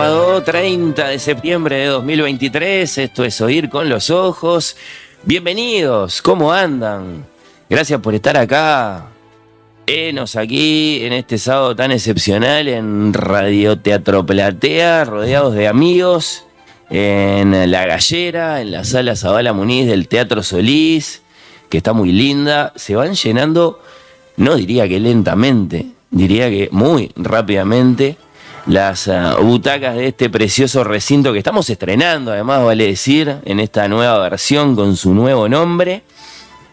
Sábado 30 de septiembre de 2023, esto es Oír con los Ojos. Bienvenidos, ¿cómo andan? Gracias por estar acá. Enos aquí en este sábado tan excepcional en Radio Teatro Platea, rodeados de amigos, en La Gallera, en la sala Zabala Muniz del Teatro Solís, que está muy linda. Se van llenando, no diría que lentamente, diría que muy rápidamente las uh, butacas de este precioso recinto que estamos estrenando, además, vale decir, en esta nueva versión con su nuevo nombre.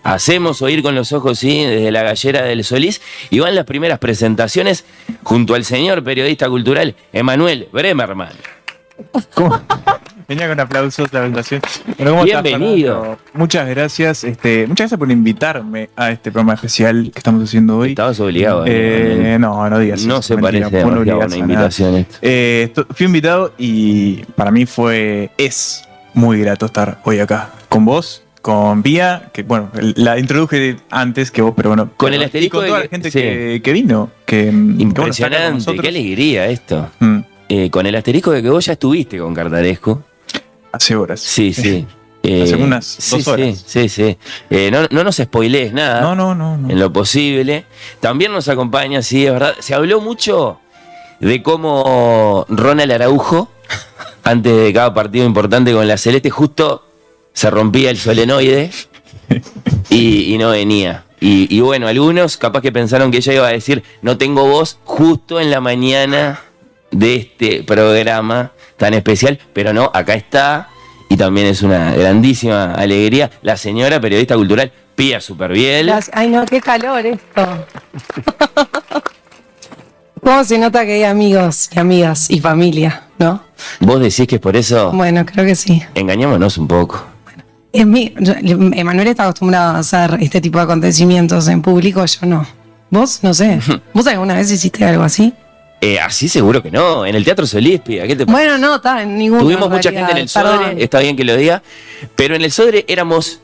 Hacemos oír con los ojos, sí, desde la gallera del Solís. Y van las primeras presentaciones junto al señor periodista cultural Emanuel Bremerman. ¿Cómo? Venía con aplausos la presentación. Bueno, ¿cómo estás, Bienvenido. Fernando? Muchas gracias. Este, muchas gracias por invitarme a este programa especial que estamos haciendo hoy. Estabas obligado. Eh, ¿eh? no, no digas no eso, se mentira, parece demasiado a una invitación. Eh, fui invitado y para mí fue, es muy grato estar hoy acá con vos, con Pía, que bueno, la introduje antes que vos, pero bueno. Con el y asterisco con de toda la gente sí. que, que vino. Que, bueno, con Impresionante, qué alegría esto. Mm, Eh, con el asterisco de que vos ya estuviste con Cartaresco. Hace horas. Sí, sí. Hace Eh, unas sí, dos horas. Sí, sí, sí. Eh, no, no nos spoilees nada. No, no, no. no. en lo posible. También nos acompaña, sí, es verdad. Se habló mucho de cómo Ronald Araujo, antes de cada partido importante con la Celeste, justo se rompía el solenoide y, y no venía. Y, y bueno, algunos capaz que pensaron que ella iba a decir, no tengo voz justo en la mañana de este programa tan especial, pero no, acá está. Y también es una grandísima alegría la señora periodista cultural Pía Superbiel. Gracias. Ay, no, qué calor esto. ¿Cómo se nota que hay amigos y amigas y familia, no? Vos decís que es por eso. Bueno, creo que sí. Engañémonos un poco. Emanuel está acostumbrado a hacer este tipo de acontecimientos en público, yo no. ¿Vos? No sé. ¿Vos alguna vez hiciste algo así? Eh, así seguro que no. En el Teatro Solís, Pía, ¿qué te? Bueno, no, está en ningún Tuvimos mucha gente en el Sodre, está bien que lo diga, pero en el Sodre éramos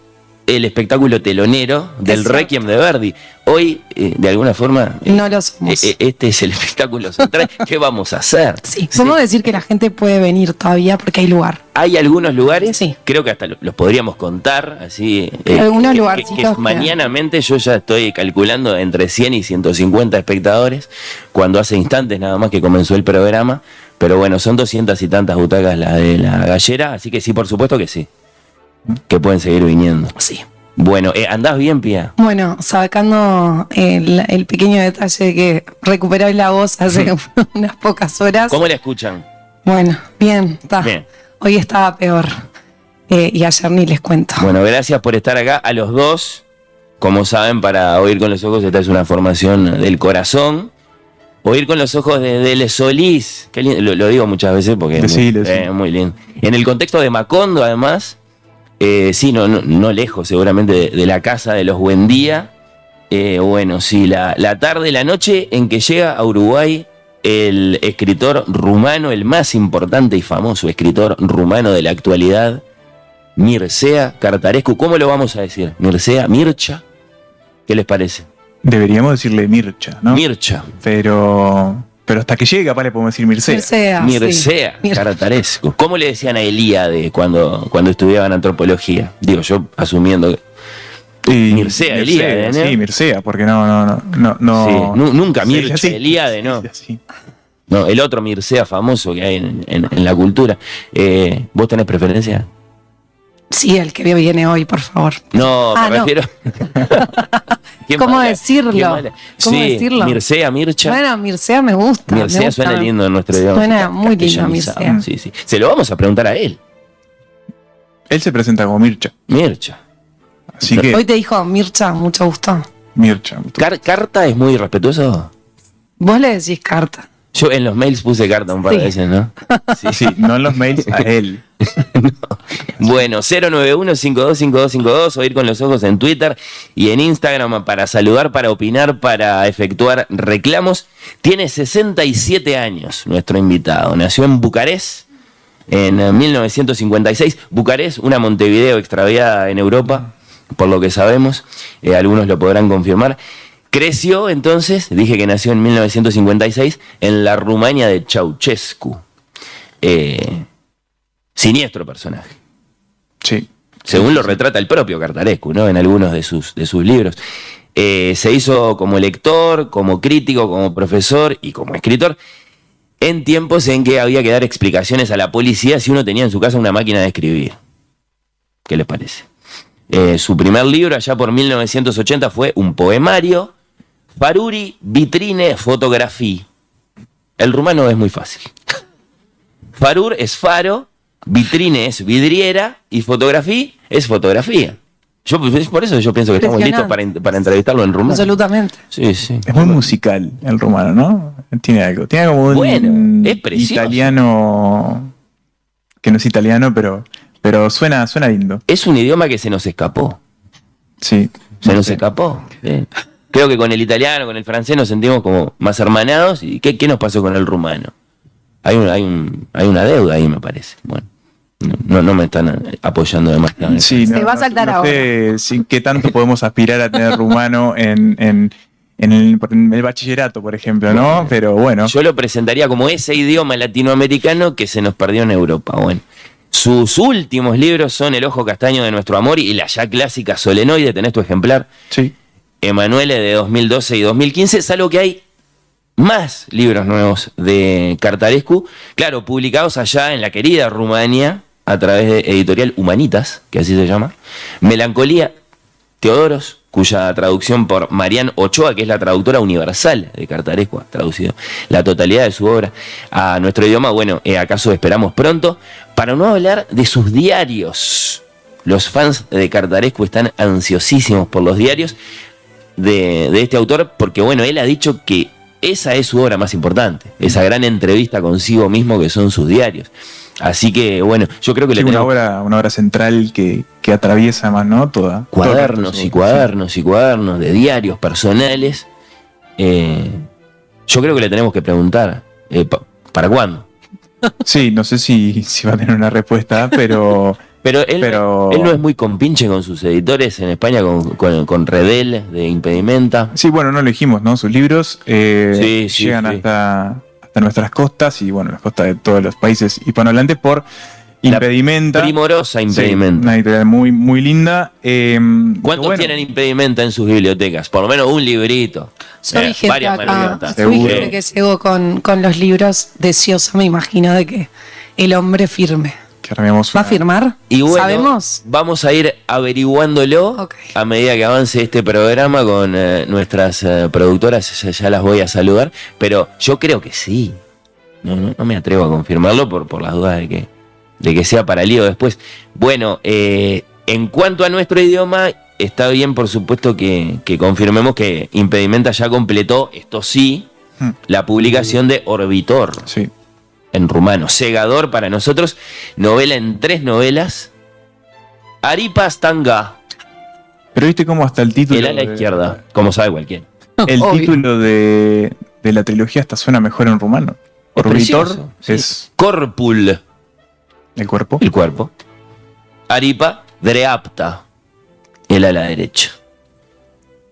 el espectáculo telonero del. Requiem de Verdi. Hoy, eh, de alguna forma, eh, No lo somos. eh, este es el espectáculo central. ¿Qué vamos a hacer? sí, podemos decir que la gente puede venir todavía porque hay lugar. Hay algunos lugares, Sí. creo que hasta lo- los podríamos contar, así. Algunos que- que que- mañanamente yo ya estoy calculando entre 100 y 150 espectadores, cuando hace instantes nada más que comenzó el programa. Pero bueno, son 200 y tantas butacas la de la gallera, así que sí, por supuesto que sí. Que pueden seguir viniendo. Sí. Bueno, eh, ¿andás bien, Pía? Bueno, sacando el, el pequeño detalle de que recuperé la voz hace unas pocas horas. ¿Cómo la escuchan? Bueno, bien, está. Bien. Hoy estaba peor. Eh, y ayer ni les cuento. Bueno, gracias por estar acá a los dos. Como saben, para oír con los ojos, esta es una formación del corazón. Oír con los ojos de Dele Solís, qué lindo, lo, lo digo muchas veces porque es muy, eh, muy lindo. En el contexto de Macondo, además, eh, sí, no, no, no lejos seguramente de, de la casa de los Buendía. Eh, bueno, sí, la, la tarde, la noche en que llega a Uruguay el escritor rumano, el más importante y famoso escritor rumano de la actualidad, Mircea Cartarescu. ¿Cómo lo vamos a decir? ¿Mircea? ¿Mircha? ¿Qué les parece? Deberíamos decirle Mircha, ¿no? Mircha. pero, pero hasta que llegue capaz le podemos decir Mircea. Mircea, sí. Mircea Mir- Cartarescu. ¿Cómo le decían a Elíade cuando, cuando estudiaban antropología? Digo, yo asumiendo que. Y Mircea, Elíade, ¿no? Sí, Mircea, porque no, no, no, no. no Sí, nu- nunca Sí, Mircha, así. Elíade, ¿no? Sí. No, el otro Mircea famoso que hay en, en- en la cultura. Eh, ¿Vos tenés preferencia? Sí, el que viene hoy, por favor. No, Ah, me no. refiero. ¿Cómo mala, decirlo? ¿Cómo sí, decirlo? Mircea, Mircha. Bueno, Mircea me gusta. me Mircea gusta. suena lindo en nuestro idioma. Suena muy lindo. Mircea. Sí, sí. Se lo vamos a preguntar a él. Él se presenta como Mircha. Mircha. Así que, Hoy te dijo Mircha, mucho gusto. Mircha. Car- ¿Carta es muy respetuoso? Vos le decís carta. Yo en los mails puse carta un par de Sí. veces, ¿no? Sí. Sí, no en los mails a él. Bueno, 091-525252 o ir con los ojos en Twitter y en Instagram para saludar, para opinar, para efectuar reclamos. Tiene 67 años nuestro invitado. Nació en Bucarest en eh, 1956. Bucarest, una Montevideo extraviada en Europa, por lo que sabemos. Eh, algunos lo podrán confirmar. Creció entonces, dije que nació en 1956, en la Rumania de Ceausescu. Eh, siniestro personaje Sí. según lo retrata el propio Cartarescu, ¿no? En algunos de sus, de sus libros. Eh, se hizo como lector, como crítico, como profesor y como escritor en tiempos en que había que dar explicaciones a la policía si uno tenía en su casa una máquina de escribir. ¿Qué les parece? Eh, su primer libro, allá por 1980, fue un poemario, Faruri Vitrine Fotografía. El rumano es muy fácil. Farur es faro, vitrine es vidriera y fotografía es fotografía. Yo, por eso yo pienso que estamos listos para, para entrevistarlo en rumano. Absolutamente. Sí, sí. Es muy musical el rumano, ¿no? Tiene algo. Tiene como un Bueno, es precioso. italiano que no es italiano, pero, pero suena, suena lindo. Es un idioma que se nos escapó. Sí. Se No nos escapó. Creo que con el italiano, con el francés nos sentimos como más hermanados. ¿Y qué, qué nos pasó con el rumano? Hay, un, hay, un, hay una deuda ahí, me parece. Bueno, no, no, no me están apoyando demasiado. Sí, Se va a saltar no sé qué tanto podemos aspirar a tener rumano en, en, en el, en el bachillerato, por ejemplo, ¿no? Pero bueno. Yo lo presentaría como ese idioma latinoamericano que se nos perdió en Europa. Bueno, sus últimos libros son El ojo castaño de nuestro amor y la ya clásica Solenoide, tenés tu ejemplar, Sí. Emanuele de 2012 y 2015, salvo que hay más libros nuevos de Cartarescu, claro, publicados allá en la querida Rumania a través de editorial Humanitas, que así se llama, Melancolía, Teodoros, cuya traducción por Marian Ochoa, que es la traductora universal de Cartarescu, ha traducido la totalidad de su obra a nuestro idioma. Bueno, eh, acaso esperamos pronto, para no hablar de sus diarios. Los fans de Cartarescu están ansiosísimos por los diarios de, de este autor, porque bueno, él ha dicho que esa es su obra más importante, esa gran entrevista consigo mismo que son sus diarios. Así que bueno, yo creo que Sí, le una tenemos obra, una obra central que, que atraviesa más, ¿no? Toda. cuadernos toda- y cuadernos y cuadernos de diarios personales. Eh, yo creo que le tenemos que preguntar, eh, pa- ¿para cuándo? Sí, no sé si, si va a tener una respuesta, pero Pero él, Pero- él no es muy compinche con sus editores en España, con, con, con Redel de Impedimenta. sí, bueno, no lo dijimos, ¿no? Sus libros eh, Sí, sí, llegan sí. Hasta, hasta nuestras costas y, bueno, las costas de todos los países hispanohablantes por La Impedimenta. Primorosa Sí, Impedimenta. una editorial muy, muy linda. eh, ¿Cuántos bueno, tienen impedimenta en sus bibliotecas? Por lo menos un librito. Yo Eh, gente varias acá, Seguro. gente que llegó con, con los libros deseosa, me imagino, de que el hombre firme. Que armemos ¿Va a firmar? Y bueno, ¿Sabemos? vamos a ir averiguándolo a medida que avance este programa con eh, nuestras eh, productoras, ya, ya las voy a saludar, pero yo creo que sí. No, no, no me atrevo a confirmarlo por, por las dudas de que, de que sea para lío después. Bueno, eh, en cuanto a nuestro idioma, está bien, por supuesto, que, que confirmemos que Impedimenta ya completó, esto sí, Hmm. la publicación de Orbitor Sí. En rumano. Segador para nosotros, novela en tres novelas. Aripa Stanga, Pero viste cómo hasta el título. el ala de- izquierda, como sabe cualquiera. El Obvio. título de, de la trilogía hasta suena mejor en rumano. Es Orbitor precioso, sí. es Corpul, el cuerpo. el cuerpo. Aripa Dreapta, el ala derecha.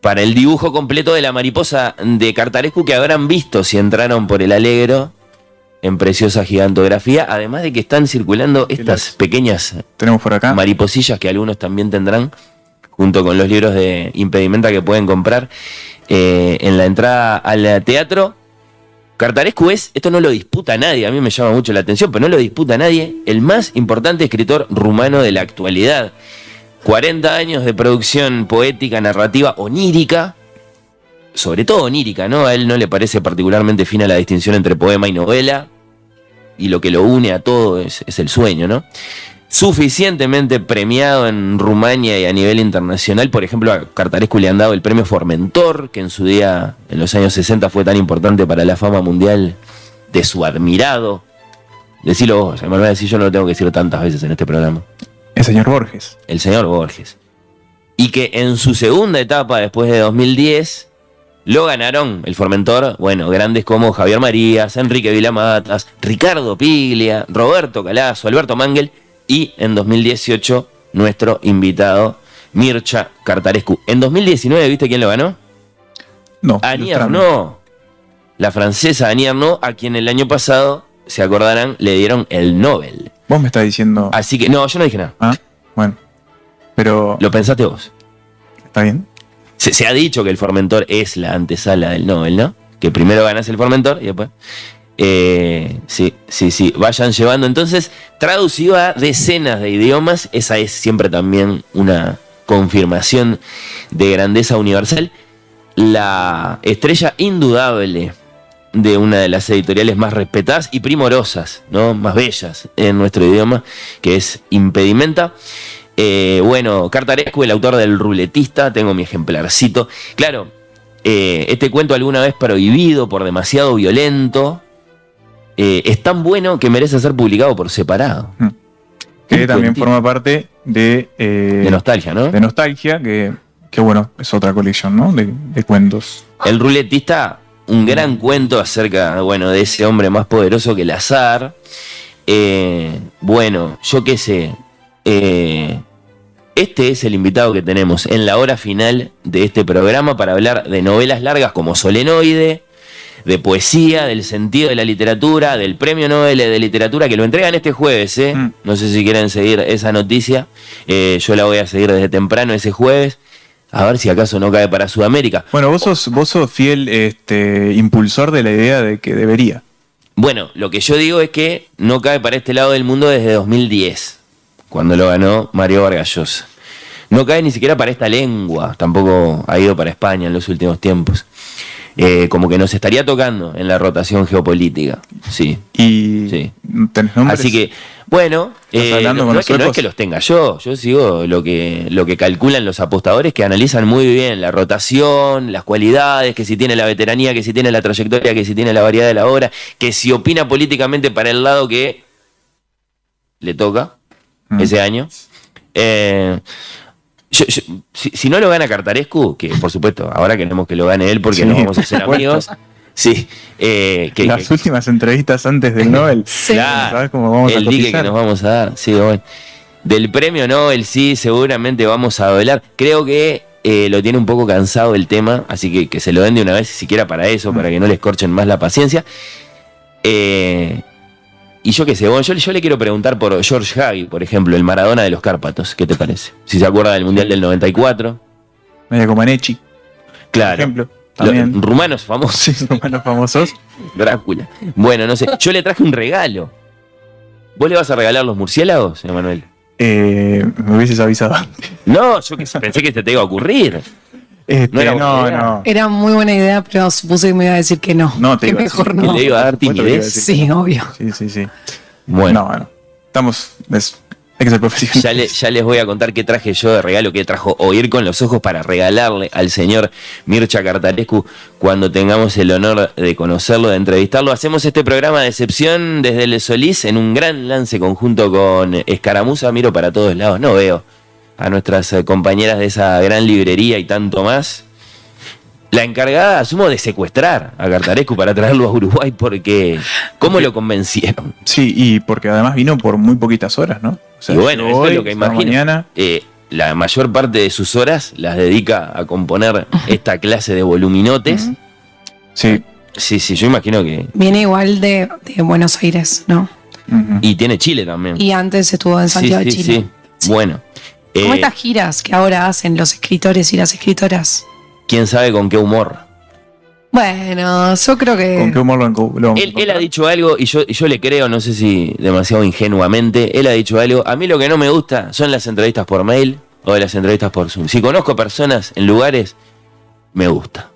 Para el dibujo completo de la mariposa de Cartarescu que habrán visto si entraron por el Alegro en preciosa gigantografía, además de que están circulando estas las- pequeñas Tenemos por acá. mariposillas que algunos también tendrán, junto con los libros de impedimenta que pueden comprar eh, en la entrada al teatro. Cartarescu es, esto no lo disputa nadie, a mí me llama mucho la atención, pero no lo disputa nadie, el más importante escritor rumano de la actualidad. 40 años de producción poética, narrativa, onírica, sobre todo onírica, ¿no? A él no le parece particularmente fina la distinción entre poema y novela, y lo que lo une a todo es, es el sueño, ¿no? Suficientemente premiado en Rumania y a nivel internacional, por ejemplo, a Cartarescu le han dado el premio Formentor, que en su día, en los años 60, fue tan importante para la fama mundial de su admirado. Decilo vos, Emanuel, decir yo no lo tengo que decir tantas veces en este programa. El señor Borges. El señor Borges. Y que en su segunda etapa, después de 2010, lo ganaron el Formentor, bueno, grandes como Javier Marías, Enrique Vilamatas, Ricardo Piglia, Roberto Calazo, Alberto Mangel y en 2018 nuestro invitado Mircha Cartarescu. En 2019, ¿viste quién lo ganó? No. Annie. Arnaud. La francesa Annie Arnaud, a quien el año pasado, se acordarán, le dieron el Nobel. Vos me estás diciendo. Así que, no, yo no dije nada. Ah, bueno. Pero. Lo pensaste vos. ¿Está bien? Se, ha dicho que el Formentor es la antesala del Nobel, ¿no? Que primero ganas el Formentor y después. Eh, sí, sí, sí. Vayan llevando. Entonces, traducido a decenas de idiomas, esa es siempre también una confirmación de grandeza universal. La estrella indudable de una de las editoriales más respetadas y primorosas, ¿no? Más bellas en nuestro idioma, que es Impedimenta. Eh, bueno, Cartarescu, el autor del Ruletista, tengo mi ejemplarcito. Claro, eh, este cuento alguna vez prohibido por demasiado violento, eh, es tan bueno que merece ser publicado por separado. Que Un también cuentito. forma parte de. eh, De nostalgia, ¿no? de Nostalgia, que, que bueno, es otra colección, ¿no? De, de cuentos. El Ruletista, un gran cuento acerca, bueno, de ese hombre más poderoso que el azar. Bueno, yo qué sé. eh, este es el invitado que tenemos en la hora final de este programa para hablar de novelas largas como Solenoide, de poesía, del sentido de la literatura, del premio Nobel de literatura que lo entregan este jueves. ¿eh? Mm. No sé si quieren seguir esa noticia. Eh, yo la voy a seguir desde temprano ese jueves. A ver si acaso no cae para Sudamérica. Bueno, vos sos, vos sos fiel este, impulsor de la idea de que debería. Bueno, lo que yo digo es que no cae para este lado del mundo desde 2010, cuando lo ganó Mario Vargas Llosa. No cae ni siquiera para esta lengua, tampoco ha ido para España en los últimos tiempos. Eh, como que nos estaría tocando en la rotación geopolítica, sí. Y Sí. tenés. Así que, bueno, ¿Estás eh, no, es que, no es que los tenga yo, yo sigo lo que, lo que calculan los apostadores que analizan muy bien la rotación, las cualidades, que si tiene la veteranía, que si tiene la trayectoria, que si tiene la variedad de la obra, que si opina políticamente para el lado que le toca Mm. ese año. Eh, yo- yo- si, si no lo gana Cartarescu, que por supuesto, ahora queremos que lo gane él porque Sí, nos vamos a hacer amigos. Sí, eh, que, Las que- últimas entrevistas antes del Nobel. Sí. Claro. ¿Sabes cómo vamos a el dique que nos vamos a dar. Sí, bueno. Del premio Nobel, sí, seguramente vamos a hablar. Creo que eh, lo tiene un poco cansado el tema, así que que se lo den de una vez, siquiera para eso, para que no les corchen más la paciencia. Eh, y yo qué sé, bueno, yo, yo le quiero preguntar por George Hagi, por ejemplo, el Maradona de los Cárpatos. ¿Qué te parece? Si se acuerda del Mundial del 94. Media Comaneci, por Claro. ejemplo. Lo- También. rumanos famosos. Sí, romanos famosos. Drácula. Bueno, no sé. Yo le traje un regalo. ¿Vos le vas a regalar los murciélagos, Emanuel? Eh, me hubieses avisado antes. No, yo que pensé que te iba a ocurrir. Este, No era no, no. Era muy buena idea, pero supuse que me iba a decir que no. No, te que iba a mejor decir Que no. le iba a dar timidez. Sí, obvio. Sí, sí, sí. Bueno, No, bueno. Estamos. es- hay que ser profesionales. ya, le- ya les voy a contar qué traje yo de regalo, qué trajo Oír con los Ojos para regalarle al señor Mircha Cartarescu cuando tengamos el honor de conocerlo, de entrevistarlo. Hacemos este programa de excepción desde el Solís en un gran lance conjunto con Escaramuza. Miro para todos lados, no veo a nuestras eh, compañeras de esa gran librería y tanto más. La encargada, asumo, de secuestrar a Cartarescu para traerlo a Uruguay porque... ¿Cómo lo convencieron? Sí, y porque además vino por muy poquitas horas, ¿no? O sea, Y bueno, eso es lo que imagino. Mañana. Eh, la mayor parte de sus horas las dedica a componer esta clase de voluminotes. Sí. Sí, sí, yo imagino que. Viene igual de, de Buenos Aires, ¿no? Y tiene Chile también. Y antes estuvo en sí, Santiago sí, de Chile. sí. Bueno. Como eh, estas giras que ahora hacen los escritores y las escritoras. quién sabe con qué humor. Bueno, yo creo que. ¿Con qué humor lo, lo Él, él ha dicho algo y yo, y yo le creo, no sé si demasiado ingenuamente, él ha dicho algo. A mí lo que no me gusta son las entrevistas por mail o las entrevistas por Zoom. Si conozco personas en lugares, me gusta.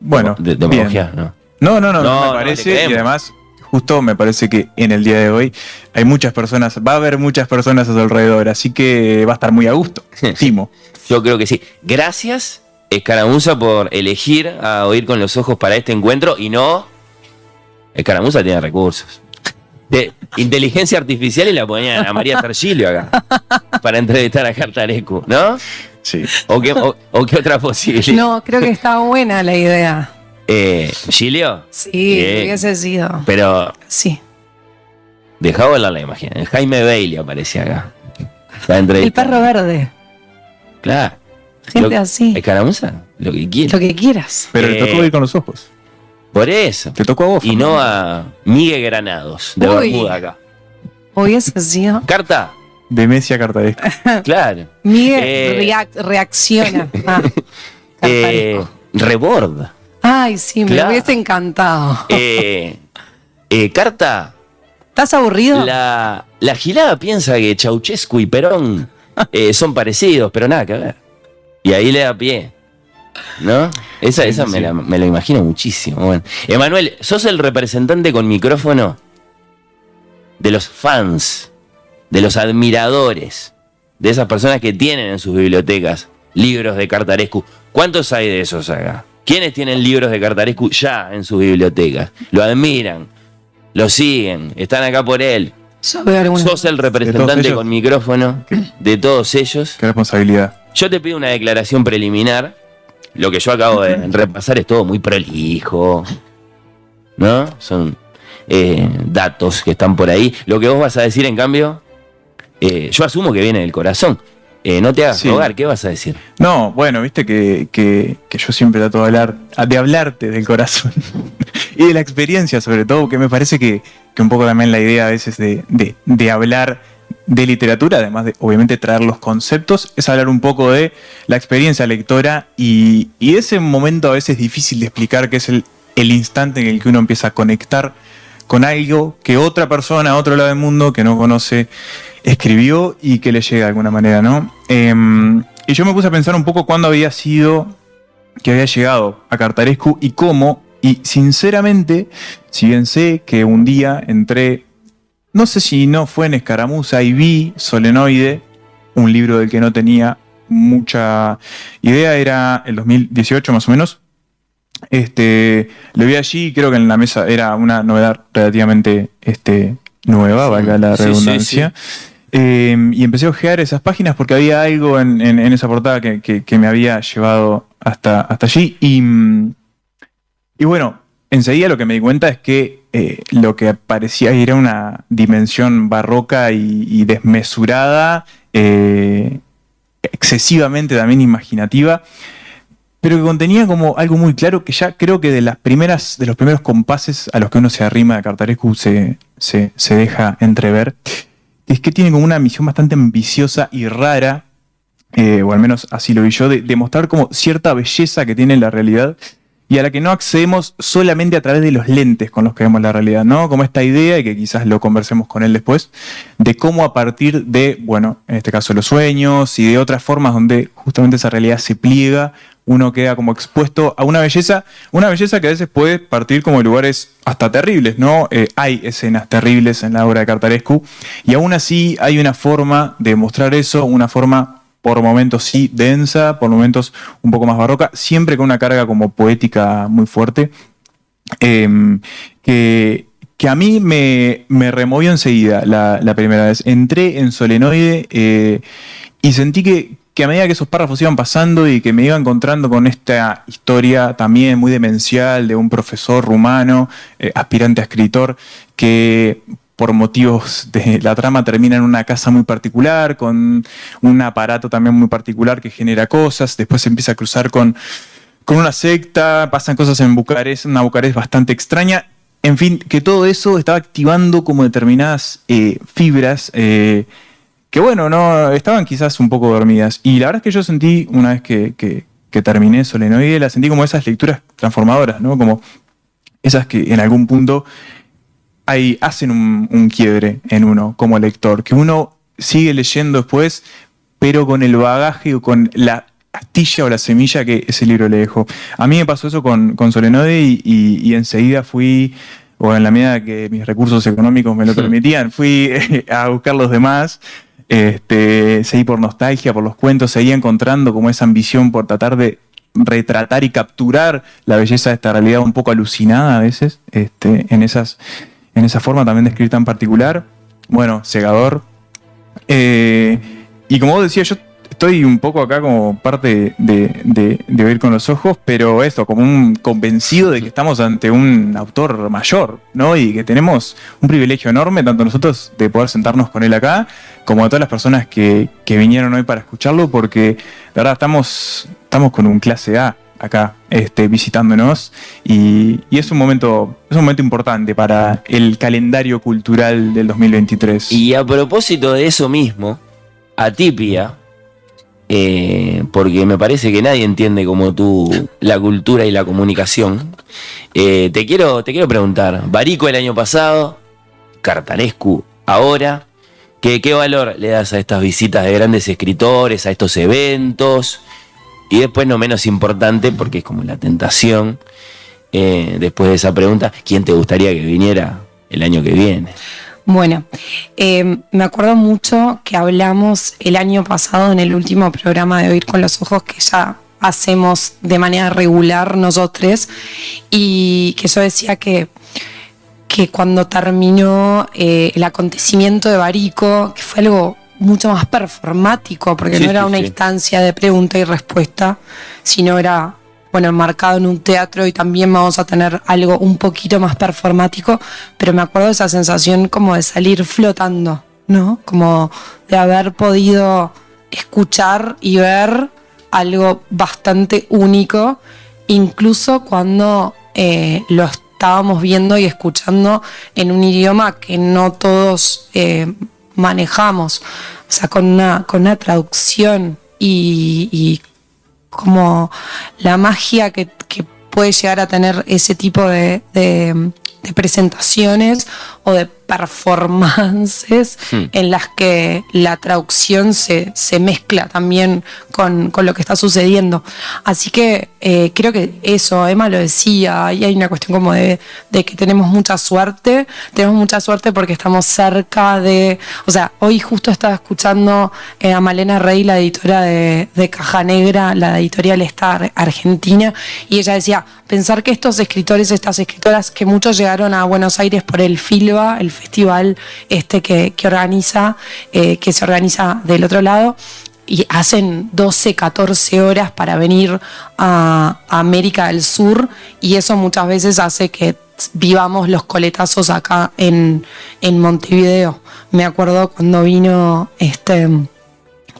Bueno, De, bien. demagogía, no. No, no, no, No, me no, parece. creemos. y además, justo me parece que en el día de hoy hay muchas personas, va a haber muchas personas a su alrededor, así que va a estar muy a gusto. Timo. Yo creo que sí. Gracias, Escaramuza, por elegir a oír con los ojos para este encuentro y no Escaramuza tiene recursos. De inteligencia artificial y la ponían a María Tergilio acá. Para entrevistar a Cartarecu, ¿no? Sí. ¿O qué, o- o qué otra posibilidad? No, creo que está buena la idea. Eh, Gilio. Sí, hubiese sido. Pero Sí. dejá volar la imagen. El Jaime Bailey aparecía acá. El perro verde. Claro. Gente Lo- así. Escaramuza, lo que quiera. Lo que quieras. Pero le Eh, tocó ir con los ojos. Por eso. Te tocó a vos. Y no a Miguel Granados, de Uy. Bermuda acá. Hubiese sido. Carta, De Messi a Cartarescu. claro. Miguel Eh. reac- reacciona. Ah, Eh. Rebord. Ay, sí, me claro. hubiese encantado. Eh, eh, Carta, ¿Estás aburrido? la, la gilada piensa que Ceausescu y Perón eh, son parecidos, pero nada que ver. Y ahí le da pie. ¿No? Esa, Sí, esa sí, me, la, me la imagino muchísimo. Bueno. Emanuel, sos el representante con micrófono de los fans, de los admiradores, de esas personas que tienen en sus bibliotecas libros de Cartarescu. ¿Cuántos hay de esos acá? ¿Quiénes tienen libros de Cartarescu ya en sus bibliotecas? Lo admiran, lo siguen, están acá por él. Alguna- Sos el representante con micrófono de todos ellos. Qué responsabilidad. Yo te pido una declaración preliminar. Lo que yo acabo de repasar es todo muy prolijo. ¿No? Son eh, datos que están por ahí. Lo que vos vas a decir, en cambio, eh, yo asumo que viene del corazón. Eh, no te hagas Sí. rogar, ¿qué vas a decir? No, bueno, viste que, que- que yo siempre trato de, hablar, de hablarte del corazón y de la experiencia, sobre todo, que me parece que, que un poco también la idea a veces de, de- de hablar de literatura, además de obviamente traer los conceptos, es hablar un poco de la experiencia lectora y, y ese momento a veces difícil de explicar, que es el, el instante en el que uno empieza a conectar con algo que otra persona a otro lado del mundo que no conoce escribió y que le llega de alguna manera, ¿no? Em, y yo me puse a pensar un poco cuándo había sido que había llegado a Cartarescu y cómo, y sinceramente, si bien sé que un día entré, no sé si no fue en Escaramuza y vi Solenoide, un libro del que no tenía mucha idea, era el 2018 más o menos. Este, lo vi allí, creo que en la mesa era una novedad relativamente este, nueva, valga la sí, sí, redundancia. Eh, y empecé a ojear esas páginas porque había algo en, esa portada que, me había llevado hasta, allí. Y, mm, y bueno, enseguida lo que me di cuenta es que eh, lo que parecía era una dimensión barroca y, y desmesurada, eh, excesivamente también imaginativa, pero que contenía como algo muy claro que ya creo que de las primeras, de los primeros compases a los que uno se arrima de Cartarescu se, se, se deja entrever, es que tiene como una misión bastante ambiciosa y rara, eh, o al menos así lo vi yo, de demostrar como cierta belleza que tiene la realidad y a la que no accedemos solamente a través de los lentes con los que vemos la realidad, ¿no? Como esta idea, y que quizás lo conversemos con él después, de cómo a partir de, bueno, en este caso los sueños y de otras formas donde justamente esa realidad se pliega, uno queda como expuesto a una belleza, una belleza que a veces puede partir como lugares hasta terribles, ¿no? Eh, hay escenas terribles en la obra de Cartarescu, y aún así hay una forma de mostrar eso, una forma por momentos sí densa, por momentos un poco más barroca, siempre con una carga como poética muy fuerte, eh, que, que a mí me, me removió enseguida la, la primera vez. Entré en Solenoide eh, y sentí que, que a medida que esos párrafos iban pasando y que me iba encontrando con esta historia también muy demencial de un profesor rumano, eh, aspirante a escritor, que por motivos de la trama termina en una casa muy particular, con un aparato también muy particular que genera cosas, después se empieza a cruzar con, con una secta, pasan cosas en Bucarest, una Bucarest bastante extraña. En fin, que todo eso estaba activando como determinadas eh, fibras eh, que, bueno, no estaban quizás un poco dormidas. Y la verdad es que yo sentí, una vez que, que, que terminé Solenoide, la sentí como esas lecturas transformadoras, ¿no? Como esas que en algún punto hay, hacen un, un quiebre en uno como lector, que uno sigue leyendo después, pero con el bagaje o con la astilla o la semilla que ese libro le dejó. A mí me pasó eso con, con Solenode y, y- y enseguida fui, o en la medida que mis recursos económicos me lo permitían, fui a buscar los demás. Este, seguí por nostalgia, por los cuentos, seguí encontrando como esa ambición por tratar de retratar y capturar la belleza de esta realidad un poco alucinada a veces, este, en, esas, en esa forma también de escribir tan particular. Bueno, cegador. Eh, y como vos decías, yo estoy un poco acá como parte de, de, oír con los ojos, pero esto, como un convencido de que estamos ante un autor mayor, ¿no? Y que tenemos un privilegio enorme, tanto nosotros de poder sentarnos con él acá, como a todas las personas que, que vinieron hoy para escucharlo, porque de verdad estamos, estamos con un clase A acá este, visitándonos y, y, es un momento es un momento importante para el calendario cultural del 2023. Y a propósito de eso mismo, Atipia, eh, porque me parece que nadie entiende como tú la cultura y la comunicación. Eh, te, quiero, te quiero preguntar, Barico el año pasado, Cartarescu ahora, ¿qué, ¿qué valor le das a estas visitas de grandes escritores, a estos eventos? Y después, no menos importante, porque es como la tentación, eh, después de esa pregunta, ¿quién te gustaría que viniera el año que viene? Bueno, eh, me acuerdo mucho que hablamos el año pasado en el último programa de Oír con los Ojos que ya hacemos de manera regular nosotros y que yo decía que, que cuando terminó eh, el acontecimiento de Barico, que fue algo mucho más performático, porque Sí, no era sí, una sí. instancia de pregunta y respuesta, sino era bueno, enmarcado en un teatro y también vamos a tener algo un poquito más performático, pero me acuerdo de esa sensación como de salir flotando, ¿no? Como de haber podido escuchar y ver algo bastante único, incluso cuando eh, lo estábamos viendo y escuchando en un idioma que no todos eh, manejamos, o sea, con una, con una traducción y, y como la magia que, que puede llegar a tener ese tipo de, de- de presentaciones o de performances Hmm. en las que la traducción se, se mezcla también con, con lo que está sucediendo. Así que eh, creo que eso, Emma lo decía, y hay una cuestión como de, de que tenemos mucha suerte, tenemos mucha suerte porque estamos cerca de, o sea, hoy justo estaba escuchando eh, a Malena Rey, la editora de, de Caja Negra, la editorial esta ar- argentina, y ella decía, pensar que estos escritores, estas escritoras, que muchos llegaron a Buenos Aires por el FILBA, el festival este que, que organiza, eh, que se organiza del otro lado, y hacen 12, 14 horas para venir a, América del Sur y eso muchas veces hace que vivamos los coletazos acá en, en Montevideo. Me acuerdo cuando vino este,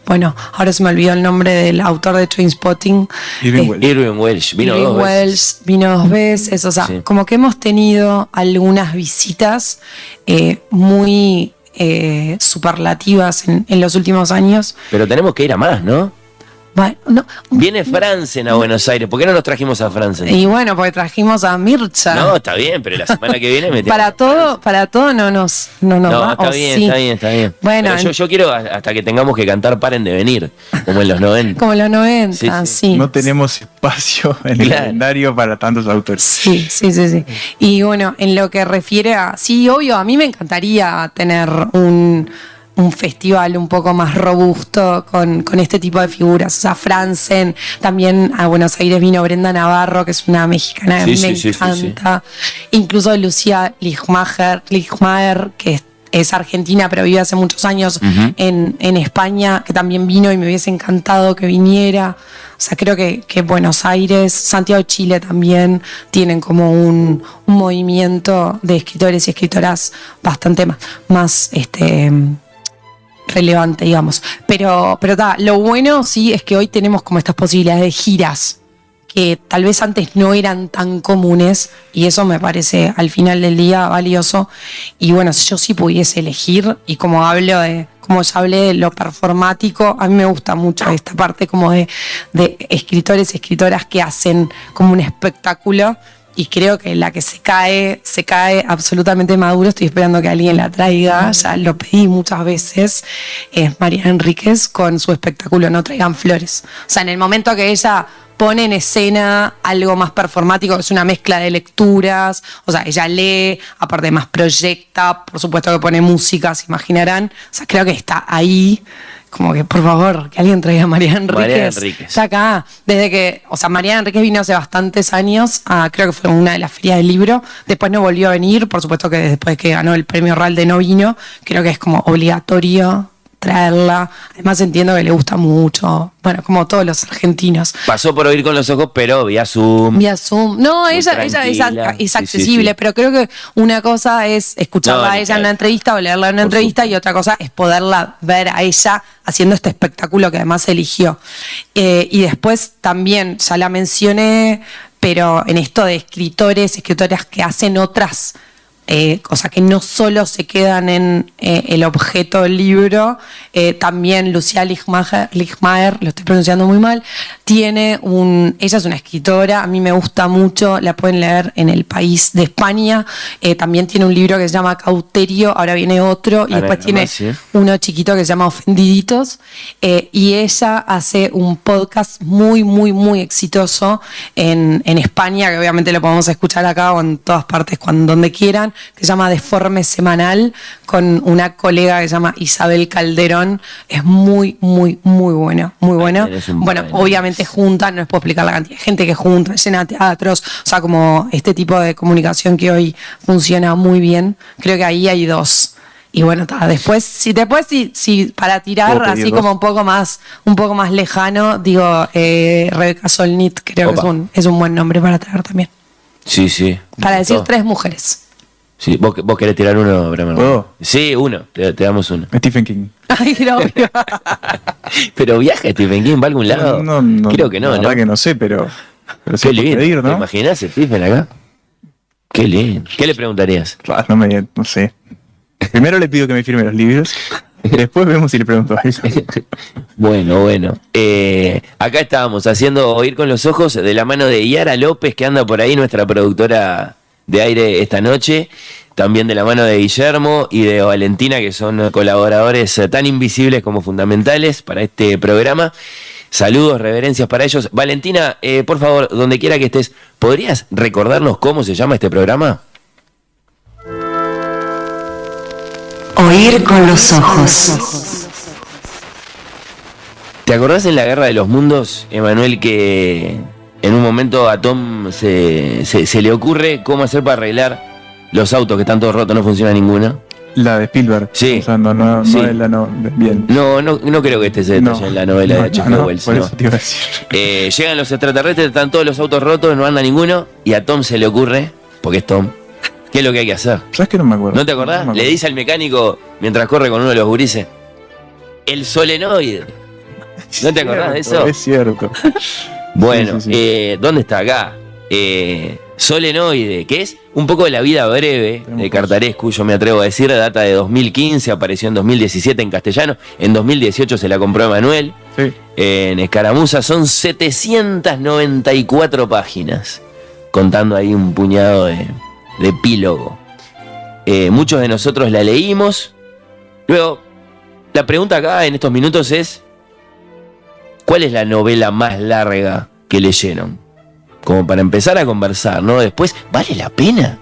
bueno, ahora se me olvidó el nombre del autor de Trainspotting. Irving Eh, Welsh. Irving Welsh vino Irving dos veces. Welsh vino dos veces, o sea, Sí. como que hemos tenido algunas visitas eh, muy eh, superlativas en, en los últimos años. Pero tenemos que ir a más, ¿no? Bueno, no, Viene Franzen a Buenos Aires. ¿Por qué no nos trajimos a Franzen? y bueno, porque trajimos a Mircha. No, está bien, pero la semana que viene me para todo, para todo no nos, no nos No, va, está bien, sí. está bien, está bien. Bueno, Pero yo, en- yo quiero hasta que tengamos que cantar Paren de venir, como en los 90. Como los 90, Sí, sí. sí. No tenemos espacio en el calendario para tantos autores. Sí, sí, sí, sí. Y bueno, en lo que refiere a. Sí, obvio, a mí me encantaría tener un, un festival un poco más robusto con, con este tipo de figuras. O sea, Franzen, también a Buenos Aires vino Brenda Navarro, que es una mexicana que Sí, me sí, sí, sí, encanta. Incluso Lucía Lichmacher, Lichmacher, que es, es argentina, pero vive hace muchos años en, en España, que también vino y me hubiese encantado que viniera. O sea, creo que, que Buenos Aires, Santiago Chile también tienen como un, un movimiento de escritores y escritoras bastante más, más este, relevante, digamos. Pero, pero ta, lo bueno sí es que hoy tenemos como estas posibilidades de giras que tal vez antes no eran tan comunes y eso me parece al final del día valioso. Y bueno, si yo sí pudiese elegir y como hablo de, como ya hablé de lo performático, a mí me gusta mucho esta parte como de, de escritores escritoras que hacen como un espectáculo y creo que la que se cae, se cae absolutamente maduro. Estoy esperando que alguien la traiga, ya lo pedí muchas veces. Es María Enríquez con su espectáculo No Traigan Flores. O sea, en el momento que ella pone en escena algo más performático, que es una mezcla de lecturas, o sea, ella lee, aparte más proyecta, por supuesto que pone música, se imaginarán. O sea, creo que está ahí como que por favor, que alguien traiga a Mariana Enríquez. Enríquez. Está acá, desde que, o sea, Mariana Enríquez vino hace bastantes años, a, creo que fue una de las ferias del libro, después no volvió a venir, por supuesto que después que ganó el premio Ralde no vino, creo que es como obligatorio traerla, además entiendo que le gusta mucho, bueno, como todos los argentinos. Pasó por oír con los ojos, pero vía Zoom. Vía Zoom. No, ella, ella es, tranquila. a- es Sí, sí, accesible, sí. pero creo que una cosa es escucharla No, a ella en una entrevista o leerla en una entrevista y otra cosa es poderla ver a ella haciendo este espectáculo que además eligió. Eh, y después también, ya la mencioné, pero en esto de escritores, escritoras que hacen otras eh, que no solo se quedan en eh, el objeto del libro, eh, también Lucía Ligmaer, lo estoy pronunciando muy mal, tiene un, ella es una escritora, a mí me gusta mucho, la pueden leer en el país de España, eh, también tiene un libro que se llama Cauterio, ahora viene otro, y Ahora después tiene sí. uno chiquito que se llama Ofendiditos, y ella hace un podcast muy, muy, muy exitoso en, en España, que obviamente lo podemos escuchar acá o en todas partes, cuando, donde quieran, que se llama Deforme Semanal, con una colega que se llama Isabel Calderón. Es muy, muy, muy bueno, muy bueno. Bueno, buen- obviamente juntan, no les puedo explicar la cantidad de gente que junta, llena teatros, o sea, como este tipo de comunicación que hoy funciona muy bien. Creo que ahí hay dos. Y bueno, ta, después, si después si, si para tirar ¿Puedo pedir así como un poco más, un poco más lejano, digo eh, Rebeca Solnit, creo que es Opa. un, es un buen nombre para traer también. Sí, sí. Para decir Todo. tres mujeres. Sí, ¿Vos, vos querés tirar uno, Bremer? ¿Puedo? Sí, uno. Te, te damos uno. Stephen King. Ay, no, Pero viaja Stephen King, ¿va a algún lado? No, no, Creo que no, la ¿no? verdad que no sé, pero. Pero Qué lindo. pedir, ¿Te ¿no? imaginás Stephen acá? Qué lindo. ¿Qué le preguntarías? No, me, no sé. Primero le pido que me firme los libros. Después vemos si le pregunto algo. Bueno, bueno. Eh, acá estábamos haciendo Oír con los Ojos de la mano de Yara López, que anda por ahí, nuestra productora de aire esta noche. También de la mano de Guillermo y de Valentina, que son colaboradores eh, tan invisibles como fundamentales para este programa. Saludos, reverencias para ellos. Valentina, eh, por favor, donde quiera que estés, ¿podrías recordarnos cómo se llama este programa? Oír con los ojos. ¿Te acordás en la Guerra de los Mundos, Emanuel, que en un momento a Tom se, se- se le ocurre cómo hacer para arreglar los autos que están todos rotos, no funciona ninguno? La de Spielberg. Sí. O sea, no, no, no Sí. es la no. Bien. No, no, no creo que este se detalle No. en la novela No, de H.G. no, Wells. Por no. eso te iba a decir. Eh, llegan los extraterrestres, están todos los autos rotos, no anda ninguno, y a Tom se le ocurre, porque es Tom, ¿qué es lo que hay que hacer? ¿Sabes que no me acuerdo? ¿No te acordás? me. Le dice al mecánico mientras corre con uno de los gurises, el solenoide. ¿No te acordás de eso? Es cierto. Bueno, Sí, sí, sí. eh, ¿dónde está acá? Eh, Solenoide, que es un poco de la vida breve de Cartarescu, yo me atrevo a decir, data de 2015, apareció en 2017 en castellano, en 2018 se la compró Emanuel, en Escaramuza son 794 páginas, contando ahí un puñado de, de epílogo. Eh, muchos de nosotros la leímos. Luego, la pregunta acá en estos minutos es, ¿cuál es la novela más larga que leyeron? Como para empezar a conversar, ¿no? Después, ¿vale la pena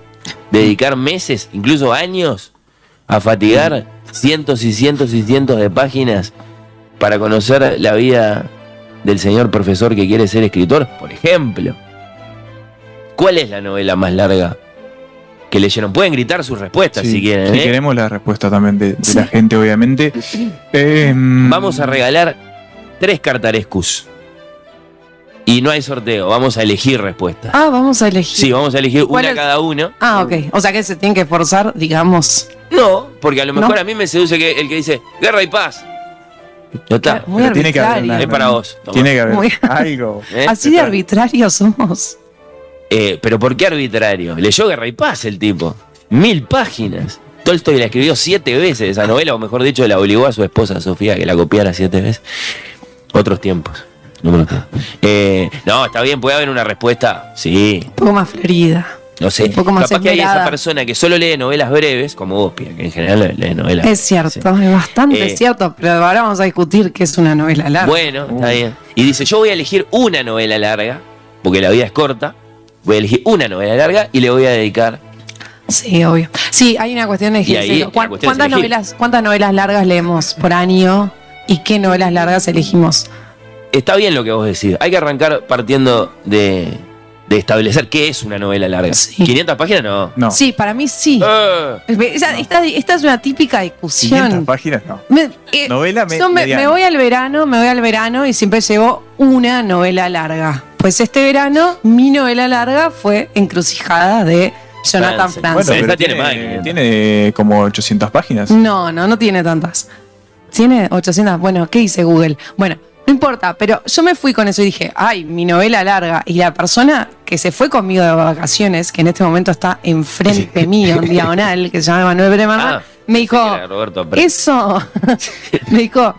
dedicar meses, incluso años, a fatigar cientos y cientos y cientos de páginas para conocer la vida del señor profesor que quiere ser escritor? Por ejemplo, ¿cuál es la novela más larga que leyeron? Pueden gritar sus respuestas Sí, si quieren. sí, ¿eh? queremos la respuesta también de, de la gente, obviamente. Eh, Vamos a regalar tres cartarescus. Y no hay sorteo, vamos a elegir respuestas. Ah, vamos a elegir. Sí, vamos a elegir ¿Cuál una es? cada uno. Ah, ok. O sea que se tienen que esforzar, digamos. No, porque a lo mejor ¿No? a mí me seduce que el que dice guerra y paz. No está. Muy Pero tiene que haber Es para vos. Tiene que haber Muy- algo. ¿Eh? Así de arbitrarios somos. Eh, pero ¿por qué arbitrario? Leyó Guerra y Paz el tipo. Mil páginas. Tolstoy la escribió siete veces esa novela, o mejor dicho, la obligó a su esposa Sofía que la copiara siete veces. Otros tiempos. Número tres. Eh, no, está bien, puede haber una respuesta. Sí, Un poco más florida. no sé. Un poco más Capaz que hay esa esmerada. persona que solo lee novelas breves, como vos, Pia, que en general lee novelas. Es cierto, Sí. es bastante Eh, cierto, pero ahora vamos a discutir qué es una novela larga. Bueno, está bien. Y dice, yo voy a elegir una novela larga, porque la vida es corta. Voy a elegir una novela larga y le voy a dedicar. Sí, obvio. Sí, hay una cuestión de es ¿Cuántas elegir. novelas, ¿Cuántas novelas largas leemos por año? Y qué novelas largas elegimos. Está bien lo que vos decís. Hay que arrancar partiendo de, de establecer qué es una novela larga. Sí. 500 páginas no. No. Sí, para mí sí. Eh, Esa- esta, esta es una típica 500 discusión. páginas, no. Me- eh, Novela me- me, me voy al verano, me voy al verano y siempre llevo una novela larga. Pues este verano mi novela larga fue Encrucijada de Jonathan Franzen. Bueno, esa tiene tiene, 500. tiene como 800 páginas. No, no, no tiene tantas. Tiene 800. Bueno, ¿qué dice Google? Bueno, no importa, pero yo me fui con eso y dije, ay, mi novela larga. Y la persona que se fue conmigo de vacaciones, que en este momento está enfrente mío, en diagonal, que se llama Manuel Bremerman, Ah, me dijo, Roberto eso, me dijo,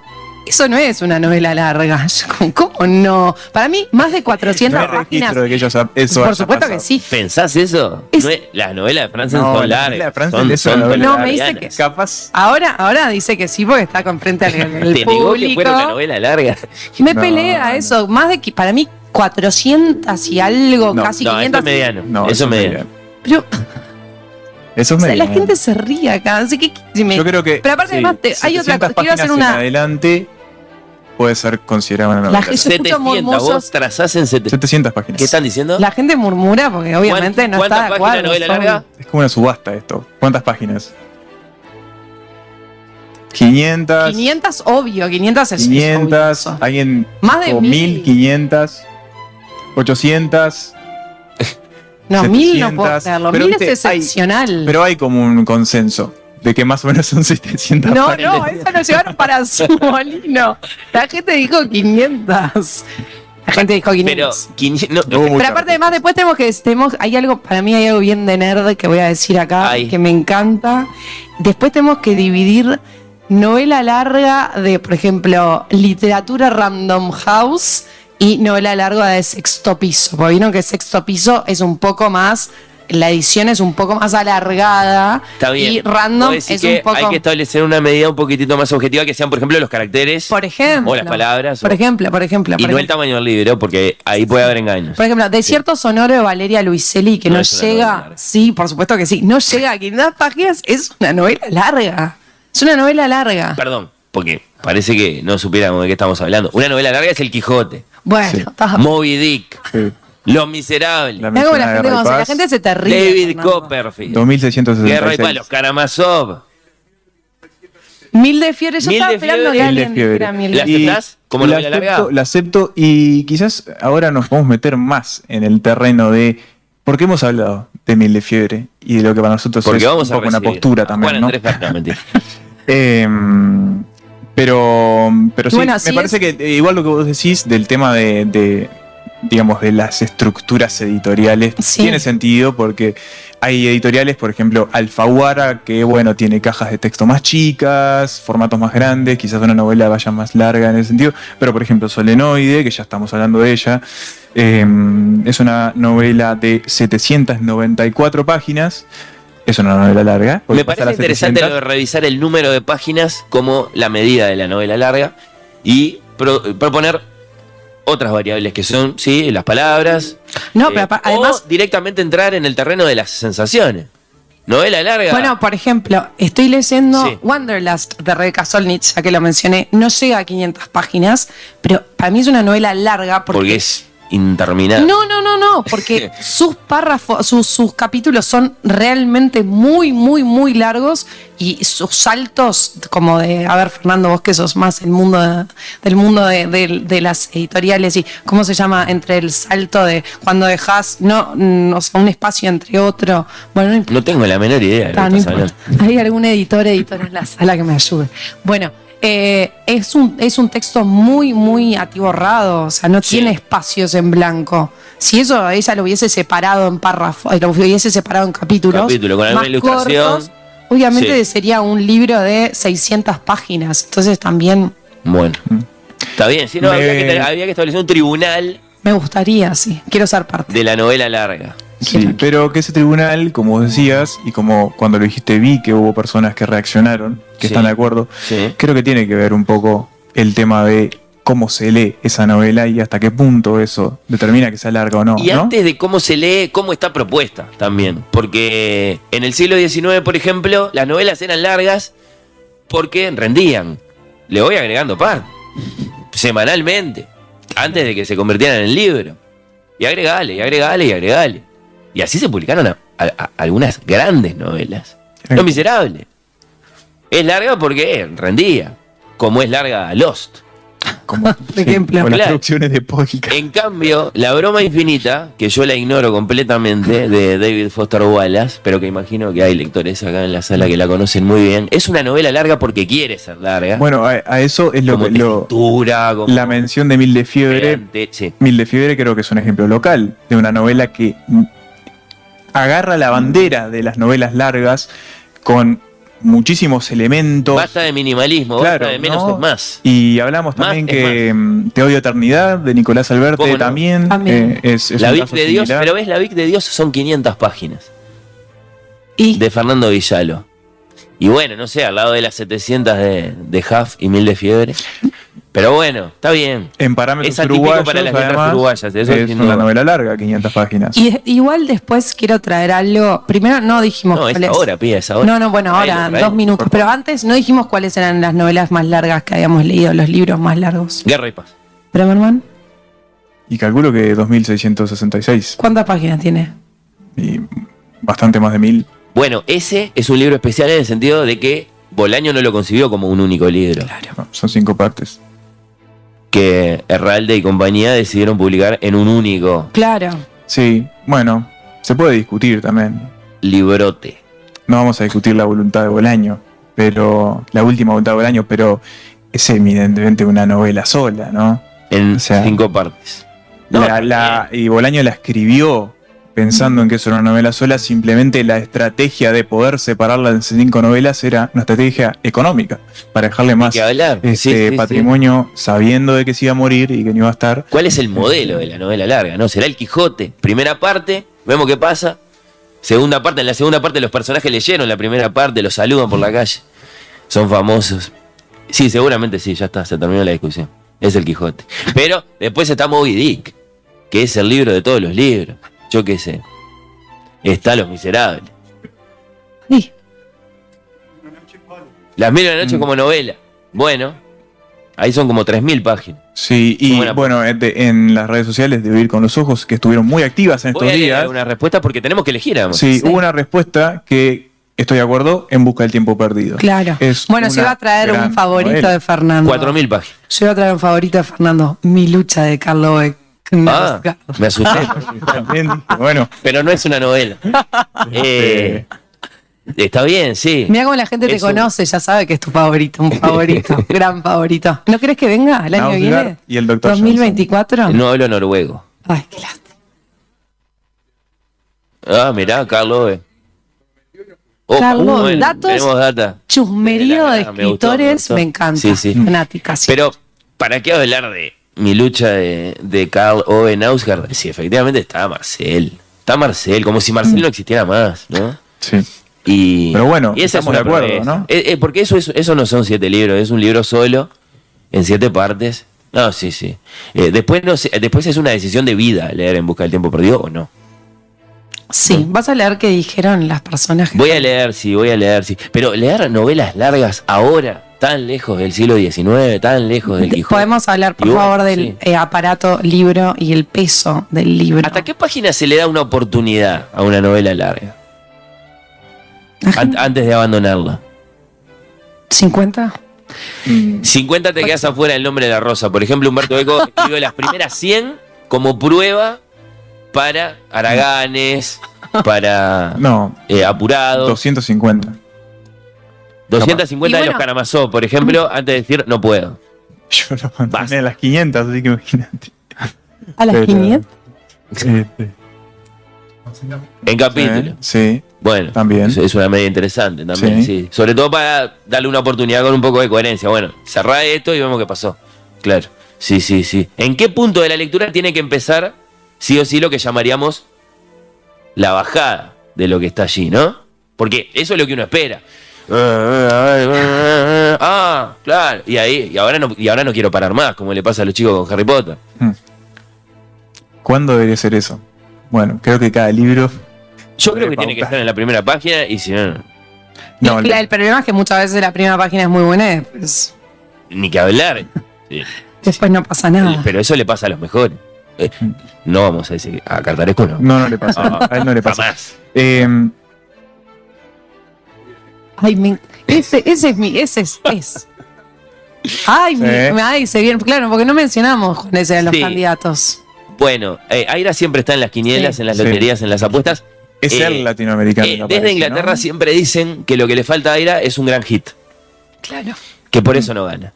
eso no es una novela larga. ¿Cómo no? Para mí, más de No 400 hay páginas. de que ellos, eso Por supuesto que pasado. sí. ¿Pensás eso? Es- No es- las novelas de Franzen No, son la novela de largas. Franzen son, es son No, me dice que- Capaz. Ahora, ahora dice que sí porque está con frente al, al Te negó que público. fuera una novela larga. Me No, pelea no. eso. Más de que para mí 400 y algo, No, casi No, eso 500. es mediano. No, eso es mediano. Pero Eso o es sea, la mediano. gente se ríe acá. Así que, si me- Yo creo que. Pero aparte, además, te- hay otra 700 cosa. Quiero hacer una- adelante puede ser considerada una novela. La gente- Yo escucho 700, vos trazás en 700. 700 páginas. ¿Qué están diciendo? la gente murmura porque obviamente no ¿Cuántas está de acuerdo. novela son- larga? Es como una subasta esto. ¿Cuántas páginas? 500. 500, obvio. 500 es, es 500. obvio. Alguien. Más de o mil. 1500. 800. No, mil no 700, puedo pero Mil es hay- excepcional. Pero hay como un consenso de que más o menos son 700 no, no, eso lo llevaron para su molino. La gente dijo 500. La gente dijo 500. Pero, 500 no, mucha Pero aparte, además, después tenemos que. Tenemos, hay algo, para mí hay algo bien de nerd que voy a decir acá, Ay. que me encanta. Después tenemos que dividir novela larga de, por ejemplo, literatura Random House y novela larga de sexto piso. Porque vieron que sexto piso es un poco más. La edición es un poco más alargada. Está bien. Y random es que un poco. Hay que establecer una medida un poquitito más objetiva que sean, por ejemplo, los caracteres por ejemplo. o las palabras. Por o- ejemplo, por ejemplo. y por no el tamaño del libro, porque ahí puede haber engaños. Por ejemplo, Desierto Sonoro de Valeria Luiselli, que No llega, larga. sí, por supuesto que sí, no llega a 500 páginas, es una novela larga. Es una novela larga. Perdón, porque parece que no supiéramos de qué estamos hablando. Una novela larga es El Quijote, Bueno, Sí. Moby Dick, Sí. Los Miserables, La cómo la gente, la se te ríe. David Fernando. Copperfield, 2666. Guerra y Paz, Los Karamazov. Mil de fiebre, yo Mil estaba de esperando que alguien dijera mil ¿La de fiebre. aceptás como la acepto, la acepto y quizás ahora nos podemos meter más en el terreno de. Porque hemos hablado de Mil de Fiebre y de lo que para nosotros Porque es vamos un a poco una postura a también. Juan ¿no? Eh, pero pero sí, Bueno, me parece que eh, igual lo que vos decís del tema de, de, digamos, de las estructuras editoriales Sí. tiene sentido porque hay editoriales, por ejemplo, Alfaguara, que bueno, tiene cajas de texto más chicas, formatos más grandes, quizás una novela vaya más larga en ese sentido, pero por ejemplo Solenoide, que ya estamos hablando de ella, eh, es una novela de 794 páginas. Es una novela larga. Me parece interesante 700. lo de revisar el número de páginas como la medida de la novela larga y pro- proponer otras variables que son, sí, las palabras. No, eh, pero apa- o además, directamente entrar en el terreno de las sensaciones. Novela larga. bueno, por ejemplo, estoy leyendo Sí. Wanderlust de Rebecca Solnit, ya que lo mencioné, no llega a 500 páginas, pero para mí es una novela larga porque, porque es interminable. No, no, no, no, porque sus párrafos, sus, sus capítulos son realmente muy, muy, muy largos y sus saltos, como de, a ver, Fernando, vos que sos más el mundo de- del mundo de, de- de las editoriales y cómo se llama entre el salto de cuando dejas no, mm, o sea, un espacio entre otro. Bueno, no. No tengo la menor idea de lo Ah, que no estás importa. hablando. Hay algún editor, editora en la sala que me ayude. Bueno, eh, es, un, es un texto muy, muy atiborrado, o sea, no Sí. tiene espacios en blanco. Si eso ella lo hubiese separado en párrafos, lo hubiese separado en capítulos, Capítulo, con alguna ilustración. cortos, obviamente Sí. sería un libro de 600 páginas. Entonces también Bueno. Está bien, sí, no, Me- había, que, había que establecer un tribunal me gustaría, sí, quiero ser parte. de la novela larga. Sí, pero que ese tribunal, como decías, y como cuando lo dijiste vi que hubo personas que reaccionaron, que Sí. están de acuerdo, Sí. creo que tiene que ver un poco el tema de cómo se lee esa novela y hasta qué punto eso determina que sea larga o no. Y ¿no? antes de cómo se lee, cómo está propuesta también. Porque en el siglo XIX, por ejemplo, las novelas eran largas porque rendían. le voy agregando parte. Semanalmente. Antes de que se convirtieran en libro. Y agregale, y agregale, y agregale. Y así se publicaron a- a- a- algunas grandes novelas. Los Miserables. Es larga porque rendía. Como es larga Lost. Como, Por ejemplo. las producciones de podcast. En cambio, La broma infinita, que yo la ignoro completamente, de David Foster Wallace, pero que imagino que hay lectores acá en la sala que la conocen muy bien, es una novela larga porque quiere ser larga. Bueno, a, a eso es lo como que lo- textura, como la mención de Mil de Fiebre. sí. Mil de Fiebre creo que es un ejemplo local de una novela que agarra la bandera de las novelas largas con muchísimos elementos. Basta de minimalismo, Claro, basta de menos ¿no? es más. Y hablamos también que mm, Te odio eternidad de Nicolás Alberte ¿Cómo no? también, eh, es, es la Vic de Dios, similar. pero ves, la Vic de Dios son 500 páginas Y de Fernando Villalo. Y bueno, no sé, al lado de las 700 de, de Huff y Mil de Fiebre. Pero bueno, está bien. En parámetros Es atípico uruguayos, para las además, uruguayas, eso es una novela larga, 500 páginas. Y igual después quiero traer algo. Primero no dijimos No, es cuáles- ahora, pía, es ahora. No, no, bueno, ahora, traelo. dos minutos. Pero antes no dijimos cuáles eran las novelas más largas que habíamos leído, los libros más largos. Guerra y paz. Bremerman, Y calculo que 2666 ¿cuántas páginas tiene? y bastante más de mil. Bueno, ese es un libro especial en el sentido de que Bolaño no lo concibió como un único libro. No, son cinco partes. Que Herralde y compañía decidieron publicar en un único Claro. Sí, bueno, se puede discutir también. librote. No vamos a discutir la voluntad de Bolaño, pero la última voluntad de Bolaño, pero es evidentemente una novela sola, ¿no? En O sea, cinco partes. No, La- la- y Bolaño la escribió pensando en que eso era una novela sola, simplemente la estrategia de poder separarla en cinco novelas era una estrategia económica, para dejarle más este Sí, sí, sí. patrimonio sabiendo de que se iba a morir y que no iba a estar. ¿Cuál es el modelo de la novela larga? ¿No? Será el Quijote. Primera parte, vemos qué pasa. Segunda parte, en la segunda parte los personajes leyeron la primera parte, los saludan por la calle. Son famosos. Sí, seguramente sí, ya está, se terminó la discusión. Es el Quijote. Pero después está Moby Dick, que es el libro de todos los libros. Yo qué sé. Está Los Miserables. Sí. Las mil de la noche Mm. como novela. Bueno, ahí son como 3.000 páginas. Sí, y bueno, en de- en las redes sociales de Vivir con los Ojos, que estuvieron muy activas en Voy estos a días, una respuesta porque tenemos que elegir. además. sí, Sí. hubo una respuesta que estoy de acuerdo en busca del tiempo perdido. Claro. Es bueno, yo una iba a traer un favorito novela. de Fernando. 4.000 páginas. Yo iba a traer un favorito de Fernando. Mi lucha de Carlo Beck. Ah, me asusté. También dije, bueno, pero no es una novela. Eh, está bien, sí. Mira cómo la gente te Eso. conoce, ya sabe que es tu favorito, un favorito, gran favorito. ¿No crees que venga el año que viene? y el Dr. 2024. No hablo noruego. Ay, qué lástima. Ah, mirá, Carlos. eh. Oh, Carlos, bueno, datos. Tenemos data. Chusmerío de Me gustó, me escritores, gustó. me, encanta. Sí, sí. Fanática, sí. Pero, ¿para qué hablar de mi lucha de, de Carl Ove Nausgaard? Sí, efectivamente está Marcel. Está Marcel, como si Marcel no existiera más, ¿no? sí. Y, Pero bueno, y esa estamos es de acuerdo, promesa. ¿no? Eh, eh, porque eso, es- eso no son siete libros, es un libro solo, en siete partes. No, sí, sí. Eh, después, no después es una decisión de vida leer En Busca del Tiempo Perdido o no. sí, vas a leer qué dijeron las personas que. Voy a leer, sí, voy a leer, sí. Pero leer novelas largas ahora, tan lejos del siglo XIX, tan lejos del Quijote. Podemos hablar, por bueno, favor, del sí. eh, aparato libro y el peso del libro. ¿Hasta qué página se le da una oportunidad a una novela larga? An- antes de abandonarla. ¿50? Mm, 50 te quedas afuera del nombre de la rosa. Por ejemplo, Humberto Eco escribió las primeras 100 como prueba para Araganes, para No, eh, Apurados. 250. 250 Y de bueno- los Karamazov, por ejemplo, antes de decir no puedo. Yo lo mantenía Basta. a las 500, así que imagínate. ¿A las Pero- 500? Este, En capítulo. Sí, Bueno, También. Es, es una medida interesante también, Sí. sí. Sobre todo para darle una oportunidad con un poco de coherencia. Bueno, cerrá esto y vemos qué pasó. Claro. Sí, sí, sí. ¿En qué punto de la lectura tiene que empezar, sí o sí, lo que llamaríamos la bajada de lo que está allí, ¿no? Porque eso es lo que uno espera. Ah, claro. Y ahí, y ahora no, y ahora no quiero parar más, como le pasa a los chicos con Harry Potter. ¿cuándo debería ser eso? Bueno, creo que cada libro. Yo creo que tiene que estar en la primera página y si no, no. No, el, el problema es que muchas veces la primera página es muy buena y después. ni que hablar. Sí. Después no pasa nada. Pero eso le pasa a los mejores. Eh, no vamos a decir a Cartaresco no. No, no le pasa. Ah, a él no le pasa. Jamás. Eh, Ay, me- ese, ese es mi, ese es. es. Ay, Sí. me- ay, se viene, claro, porque no mencionamos con ese de los Sí. candidatos. Bueno, eh, Aira siempre está en las quinielas, Sí. en las Sí. loterías, en las apuestas. es Eh, el latinoamericano. Eh, desde parece, Inglaterra ¿no? siempre dicen que lo que le falta a Aira es un gran hit, Claro. que por eso no gana.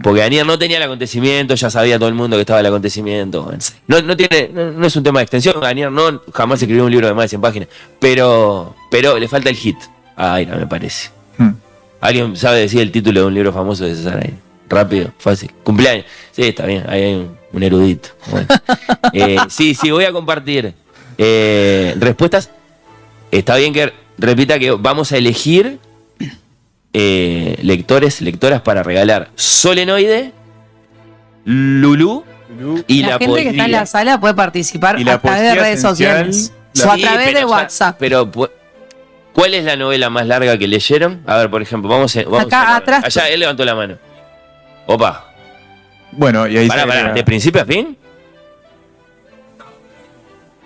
Porque Daniel no tenía el acontecimiento, ya sabía todo el mundo que estaba el acontecimiento. No, no tiene, no, no es un tema de extensión, Daniel no jamás escribió un libro de más de 100 páginas, pero, pero le falta el hit Aira, me parece. Hmm. ¿Alguien sabe decir el título de un libro famoso de César Aira? Rápido, fácil. Cumpleaños. Sí, está bien, ahí hay un, un erudito. Bueno. Eh, sí, sí, voy a compartir eh, respuestas. Está bien que repita que vamos a elegir eh, lectores, lectoras para regalar Solenoide, Lulú y la, la, gente que está en la sala puede participar Y a través de redes sociales o a través de ya- WhatsApp. Pero, pu- ¿cuál es la novela más larga que leyeron? A ver, por ejemplo, vamos, a, vamos Acá a- atrás. Allá él levantó la mano. Opa, Bueno, y ahí pará, se pará, ¿de principio a fin?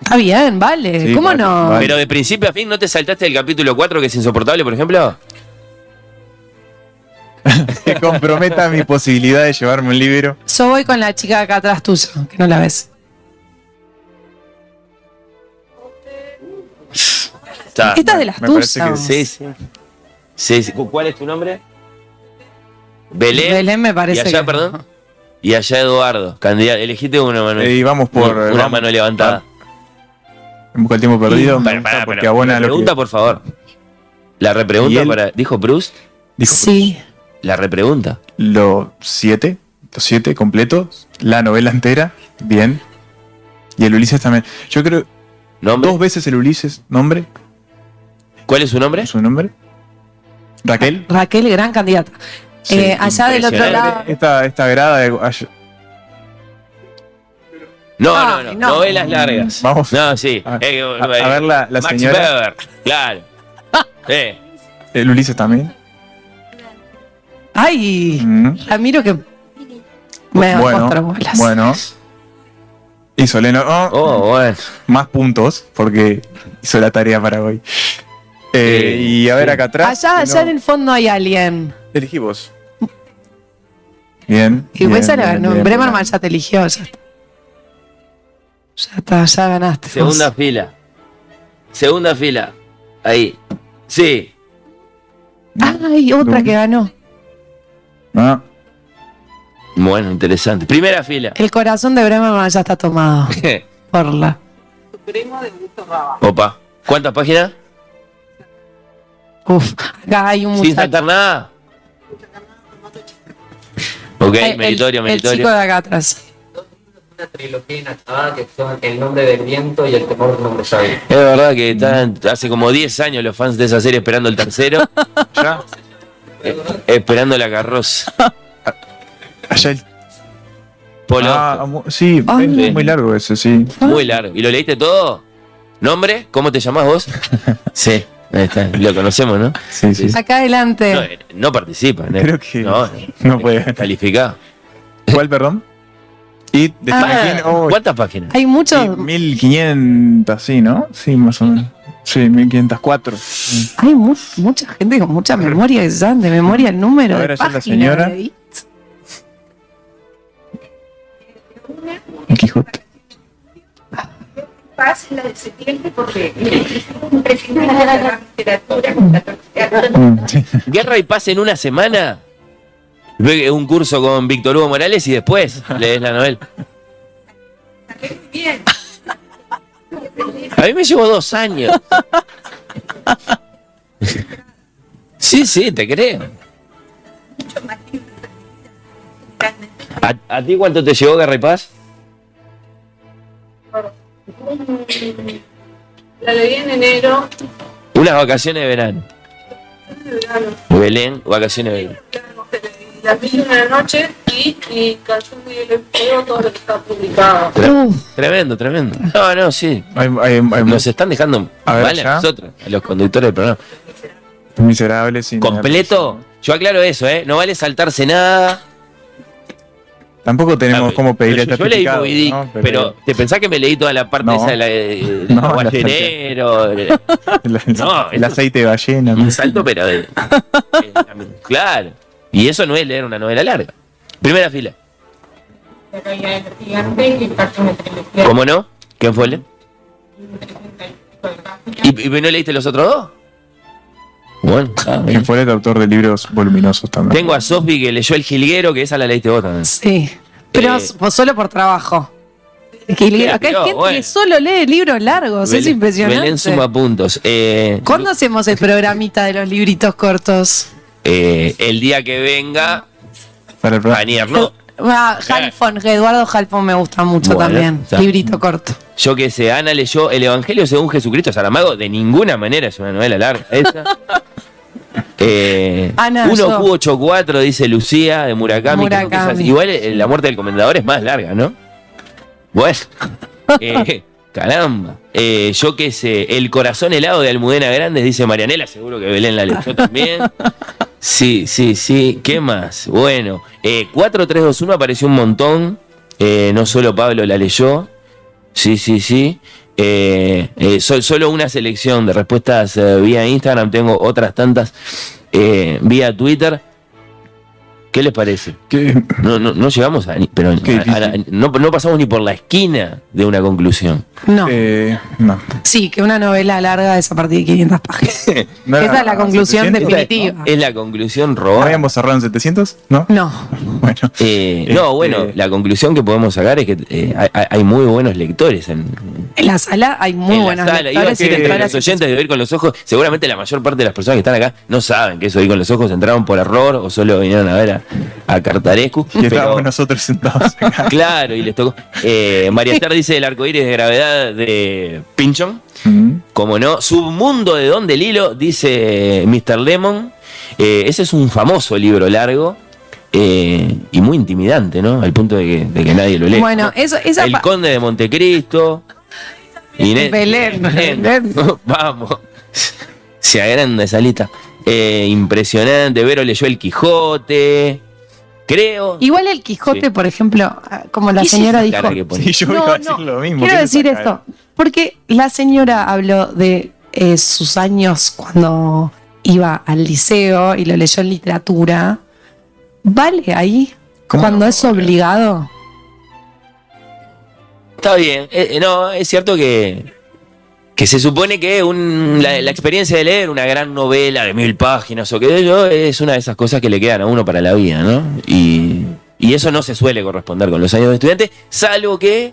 Está bien, vale. Sí, ¿Cómo vale, no? vale. Pero de principio a fin, ¿no te saltaste el capítulo 4 que es insoportable, por ejemplo? que comprometa mi posibilidad de llevarme un libro. Yo voy con la chica de acá atrás tuya, que no la ves. Está. Esta es de las tuyas. que Sí, sí. Sí, sí. ¿Cuál es tu nombre? Belén. Belén me y parece allá, que- perdón. Y allá Eduardo, candidato. Elegiste uno, Manuel. Y vamos por. una vamos- mano levantada. En busca del tiempo perdido. me Para, para, porque para. abona La lo pregunta, que por favor. La ¿Y repregunta para. ¿Dijo Proust? dijo. Sí. La repregunta. Los siete, los siete completos, la novela entera, bien. Y el Ulises también. Yo creo ¿Nombre? dos veces el Ulises, nombre, ¿Cuál es su nombre? su nombre. Raquel. Raquel, gran candidata. Sí, Eh, allá del otro lado. Esta, esta grada de. No, no, no, no. Novelas largas. Vamos. No, sí. A, Eh, a- a ver la, la Max señora. Weber. Claro. Eh, El Ulises también. Ay, Mm. Ramiro que me da Bueno, cuatro bolas. bueno. Y Soleno, oh, Oh, bueno. más puntos porque hizo la tarea para hoy. Eh, y a ver sí. acá atrás. Allá, allá no- en el fondo hay alguien. Elegí vos. Bien. Y la ganó. bien, Bremerman ya te eligió. Ya está. Ya está, ya ganaste. Segunda vos. fila. Segunda fila. Ahí. Sí. Ay, otra que ganó. Ah, Bueno, interesante. Primera fila. El corazón de Bremerman ya está tomado. Por la. Opa. ¿Cuántas páginas? Uf, acá hay un Sin saltar nada. Ok, el- meritorio, el, meritorio. chico de acá atrás. una trilogía inacabada que son El nombre del viento y El temor de un hombre sabio. Es verdad que están hace como 10 años los fans de esa serie esperando el tercero. ya. eh, esperando la carroza. Allá el. Polo. Ah, sí, es muy largo ese, sí. Muy largo. ¿Y lo leíste todo? ¿Nombre? ¿Cómo te llamás vos? Sí, ahí está. Lo conocemos, ¿no? Sí, sí. Acá adelante. No, eh, no participa. ¿no? Creo que No, no puede. calificado. ¿Cuál, perdón? Y de Ah. Oh, ¿Cuántas páginas? Hay muchos. sí, 1500, sí, ¿no? Sí, más o menos. Sí, 1504. Mm. Hay mu- mucha gente con mucha memoria, ya de memoria el número A ver, de allá la páginas. señora. de-. Paz en la de septiembre porque impresionante la literatura con la literatura. Mm, sí. Guerra y paz en una semana. Ve Un curso con Víctor Hugo Morales y después lees la novela. Bien, A mí me llevó dos años. Sí, sí, te creo. ¿A, a ti cuánto te llevó Guerra y Paz? La leí en enero, Unas vacaciones de verano. Belén, vacaciones de verano. las mil y una noche y, y de Hielo y Fuego, todo lo que está publicado. Tre- Uf. Tremendo, tremendo. No, no, sí. Hay, hay, hay Nos están dejando A ver, mal a nosotros, a los conductores del programa. miserables. sin- ¿Completo? yo aclaro eso, ¿eh? No vale saltarse nada. Tampoco tenemos Ah, cómo pedir yo, yo leí Moby Dick, ¿no? pero, ¿te pensás que me leí toda la parte No. esa de la, de, de No, la el, No, el aceite de ballena. Un salto, pero de. claro. Y eso no es leer una novela larga. Primera fila. ¿Cómo no? ¿Quién fue él? ¿Y, ¿Y no leíste los otros dos? Bueno. Quien fue el autor de libros voluminosos también. Tengo a Sofi que leyó El Jilguero, que esa la leíste vos también. Sí. Pero Eh, solo por trabajo. Que acá hay gente bueno. que solo lee libros largos, es impresionante. Belén suma puntos. Eh, ¿Cuándo hacemos el programita de los libritos cortos? eh, el día que venga, Para el programa. Anier, ¿no? Ah, Halfon, que Eduardo Halfon me gusta mucho Bueno, también. está. Librito corto. Yo que sé, Ana leyó El Evangelio según Jesucristo Saramago. De ninguna manera es una novela larga. Esa. Eh, Ana, yo- 1Q84 dice Lucía de Murakami. que Murakami. igual eh, la muerte del comendador es más larga, ¿no? Bueno. Eh, caramba. Eh, yo qué sé, El corazón helado de Almudena Grandes, dice Marianela. Seguro que Belén la leyó también. Sí, sí, sí. ¿Qué más? Bueno, eh, 4321 apareció un montón. Eh, no solo Pablo la leyó. Sí, sí, sí. Eh, eh, so- solo una selección de respuestas vía Instagram. Tengo otras tantas vía Twitter. ¿Qué les parece? ¿Qué? No, no, no llegamos a, pero Qué a- a la- no, no pasamos ni por la esquina de una conclusión. No. Eh, no. Sí, que una novela larga es a partir de 500 páginas. ¿No era Esa es la conclusión 700? definitiva. Es la conclusión ¿No robada. habíamos cerrado en 700? ¿No? No. Bueno. Eh, Este- No, bueno, la conclusión que podemos sacar es que eh, hay, muy buenos lectores en, En la sala hay muy en buenos la sala. Iba a lectores y decir entre los oyentes de Oír con los Ojos, seguramente la mayor parte de las personas que están acá no saben que es Oír con los Ojos, entraron por error o solo vinieron a ver a, a Cartarescu. Y pero- estábamos nosotros sentados acá. Claro, y les tocó. Eh, María Esther dice el arcoíris de gravedad de Pinchon. Mm. Como no, Submundo de Don del Hilo, dice Mr. Lemon. Eh, ese es un famoso libro largo eh, y muy intimidante, ¿no? Al punto de que, de que nadie lo lee. Bueno, eso, esa El Conde de Montecristo. Inés- Belén, Belén. Vamos. Se agranda esa lista. Eh, impresionante. Vero leyó El Quijote. Creo. Igual el Quijote, Sí. por ejemplo, ah, como la ¿Qué es señora dijo. Sí, yo No, iba a decir no, lo mismo. Quiero ¿qué es esa decir esto, porque la señora habló de eh, sus años cuando iba al liceo y lo leyó en literatura. ¿Vale ahí? ¿Cómo Cuando no? es obligado. Está bien. Eh, eh, no, es cierto que, que se supone que un- la, la experiencia de leer una gran novela de mil páginas o qué sé yo es una de esas cosas que le quedan a uno para la vida, ¿no? Y, y eso no se suele corresponder con los años de estudiante, salvo que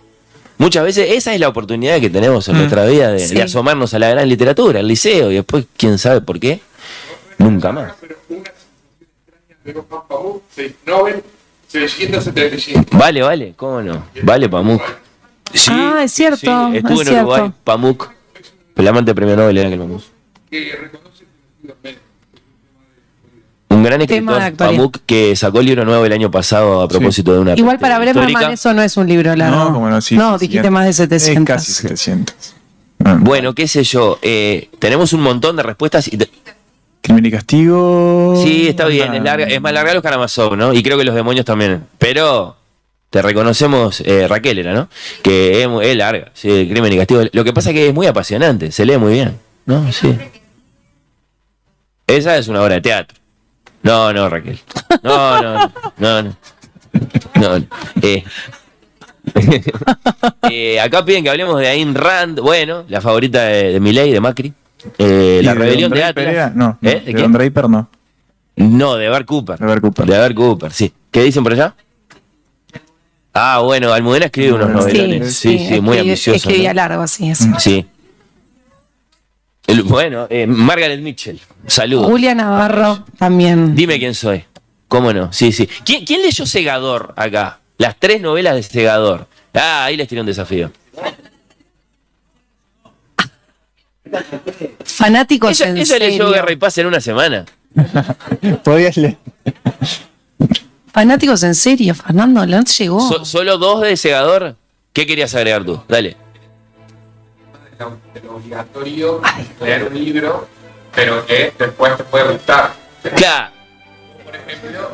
muchas veces esa es la oportunidad que tenemos en Mm. nuestra vida de, Sí. de asomarnos a la gran literatura, al liceo, y después, quién sabe por qué, nunca más. de Juan Pablo, sí, Nobel 675. Vale, vale, ¿cómo no? Vale, Pamuk. Sí, Ah, es cierto, sí, Estuvo es en Uruguay. Pamuk. Flamante premio Nobel era aquel médico. Un gran escritor. Pamuk, que sacó el libro nuevo el año pasado a propósito de una. Igual para Bremerman eso no es un libro largo. No, como no, sí. No, sí, dijiste sí. más de 700. Es casi 700. Ah. Bueno, qué sé yo, eh, tenemos un montón de respuestas. y te- Crimen y castigo. Sí, está bien, Ah. es, larga, es más larga los Karamazov, ¿no? Y creo que los demonios también. Pero te reconocemos, eh, Raquel era, ¿no? Que es, muy- es larga, sí, el crimen y castigo. Lo que pasa es que es muy apasionante, se lee muy bien, ¿no? Sí. Esa es una obra de teatro. No, no, Raquel. No, no, no, no. no. No, no. Eh. Eh, acá piden que hablemos de Ayn Rand, bueno, la favorita de, de de Macri. Eh, ¿Y la de rebelión de Atlas. era? No, ¿Eh? de, ¿De Don quién? Draper no. No, de Bar Cooper. De Bar Cooper. De Bar Cooper, sí. ¿Qué dicen por allá? Ah, bueno, Almudena escribe unos Sí, novelones. Sí, sí, muy ambicioso. Escribía ¿no? largo, así es. Sí. El- bueno, eh, Margaret Mitchell, saludos. Julia Navarro también. Dime quién soy. ¿Cómo no? Sí, sí. ¿Quién, quién leyó Segador acá? Las tres novelas de Segador. Ah, ahí les tiré un desafío. Fanáticos Ella, en ella leyó serio. Guerra y Paz en una semana. Podías leer. Fanáticos en serio, Fernando, no llegó. So- solo dos de Segador. ¿Qué querías agregar tú? Dale. de lo- obligatorio leer un libro, pero que después te puede gustar. Claro. ejemplo,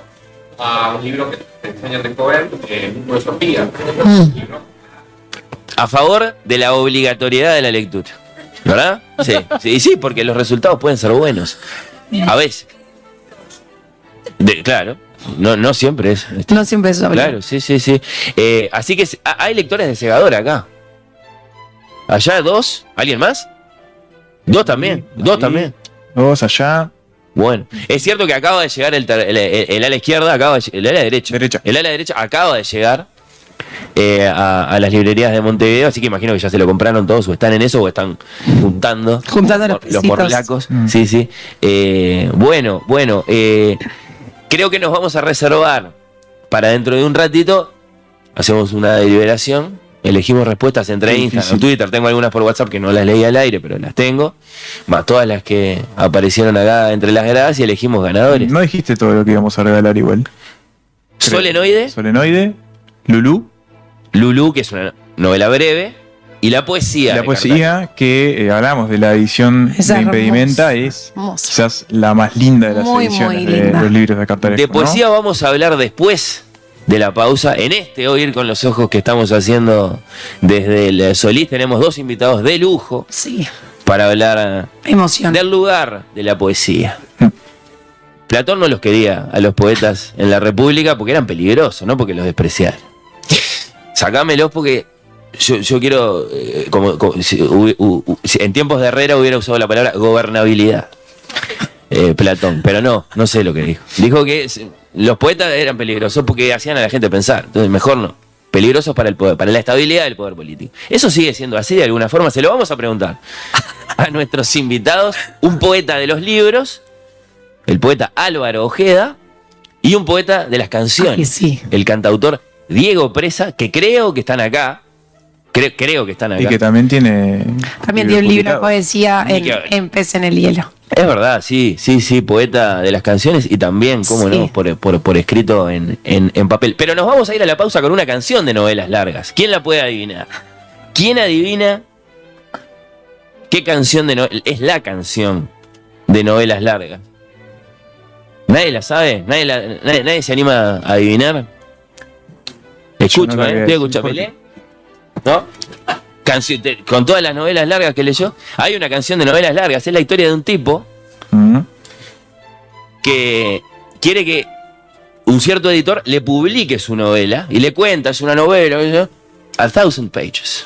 a un libro que te enseñan de Cohen, eh, de Sofía. Mm. A favor de la obligatoriedad de la lectura. ¿Verdad? Sí, sí, sí, porque los resultados pueden ser buenos. A veces. De- claro, no, no siempre es. No siempre es obligatorio. Claro, sí, sí, sí. Eh, así que hay lectores de segadora acá. Allá dos, ¿alguien más? Dos también, dos ahí. también. Dos allá. Bueno, es cierto que acaba de llegar el, el- el- el ala izquierda, acaba de el ala derecha. Derecha. El ala derecha acaba de llegar eh, a, a las librerías de Montevideo, así que imagino que ya se lo compraron todos, o están en eso, o están juntando. Juntando los los morlacos. Mm. Sí, sí. Eh, bueno, bueno, eh, creo que nos vamos a reservar para dentro de un ratito. Hacemos una deliberación. Elegimos respuestas entre Instagram. Twitter. Tengo algunas por WhatsApp que no las leí al aire, pero las tengo. Más todas las que aparecieron acá entre las gradas y elegimos ganadores. No dijiste todo lo que íbamos a regalar igual. Solenoide, Solenoide, Lulú, Lulú, que es una novela breve, y la poesía. la poesía que eh, hablamos de la edición Esa de Impedimenta hermosa, es hermosa. quizás la más linda de las Muy, ediciones muy de linda. los libros de Cartaresco. De poesía vamos a hablar después de la pausa. En este Oír con los Ojos que estamos haciendo desde el Solís, tenemos dos invitados de lujo Sí, para hablar emoción. del lugar de la poesía. Platón no los quería a los poetas en la República porque eran peligrosos, no porque los despreciaran. Sacámelos porque yo, yo quiero, eh, como, como si hubi- u- u- si en tiempos de Herrera hubiera usado la palabra gobernabilidad. eh, Platón, pero no, no sé lo que dijo. Dijo que los poetas eran peligrosos porque hacían a la gente pensar, entonces mejor no. Peligrosos para el poder, para la estabilidad del poder político. Eso sigue siendo así de alguna forma, se lo vamos a preguntar a nuestros invitados, un poeta de los libros, el poeta Álvaro Ojeda, y un poeta de las canciones, Ay, sí. el cantautor Diego Presa, que creo que están acá. Cre- creo que están acá. Y que también tiene. También tiene un libro de poesía en, en Pez en el Hielo. Es verdad, sí, sí, sí, poeta de las canciones y también, cómo Sí. no, por, por- por escrito en, en- en papel. Pero nos vamos a ir a la pausa con una canción de novelas largas. ¿Quién la puede adivinar? ¿Quién adivina qué canción de novelas? Es la canción de novelas largas. ¿Nadie la sabe? ¿Nadie, la- nadie, nadie se anima a adivinar? Escucho, no ¿eh? Estoy escuchando. ¿No? Te- con todas las novelas largas que leyó, hay una canción de novelas largas. Es la historia de un tipo que quiere que un cierto editor le publique su novela y le cuenta, es una novela, a thousand pages.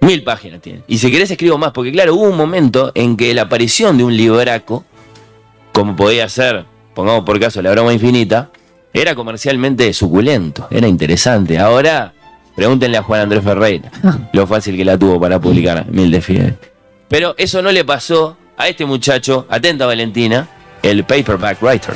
Mil páginas tiene. Y si querés escribo más, porque claro, hubo un momento en que la aparición de un libraco, como podía ser, pongamos por caso la broma infinita, era comercialmente suculento, era interesante. Ahora, pregúntenle a Juan Andrés Ferreira lo fácil que la tuvo para publicar Mil de Fidel. Pero eso no le pasó a este muchacho, atenta Valentina, el paperback writer.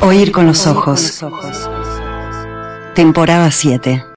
Oír con los ojos. Temporada 7.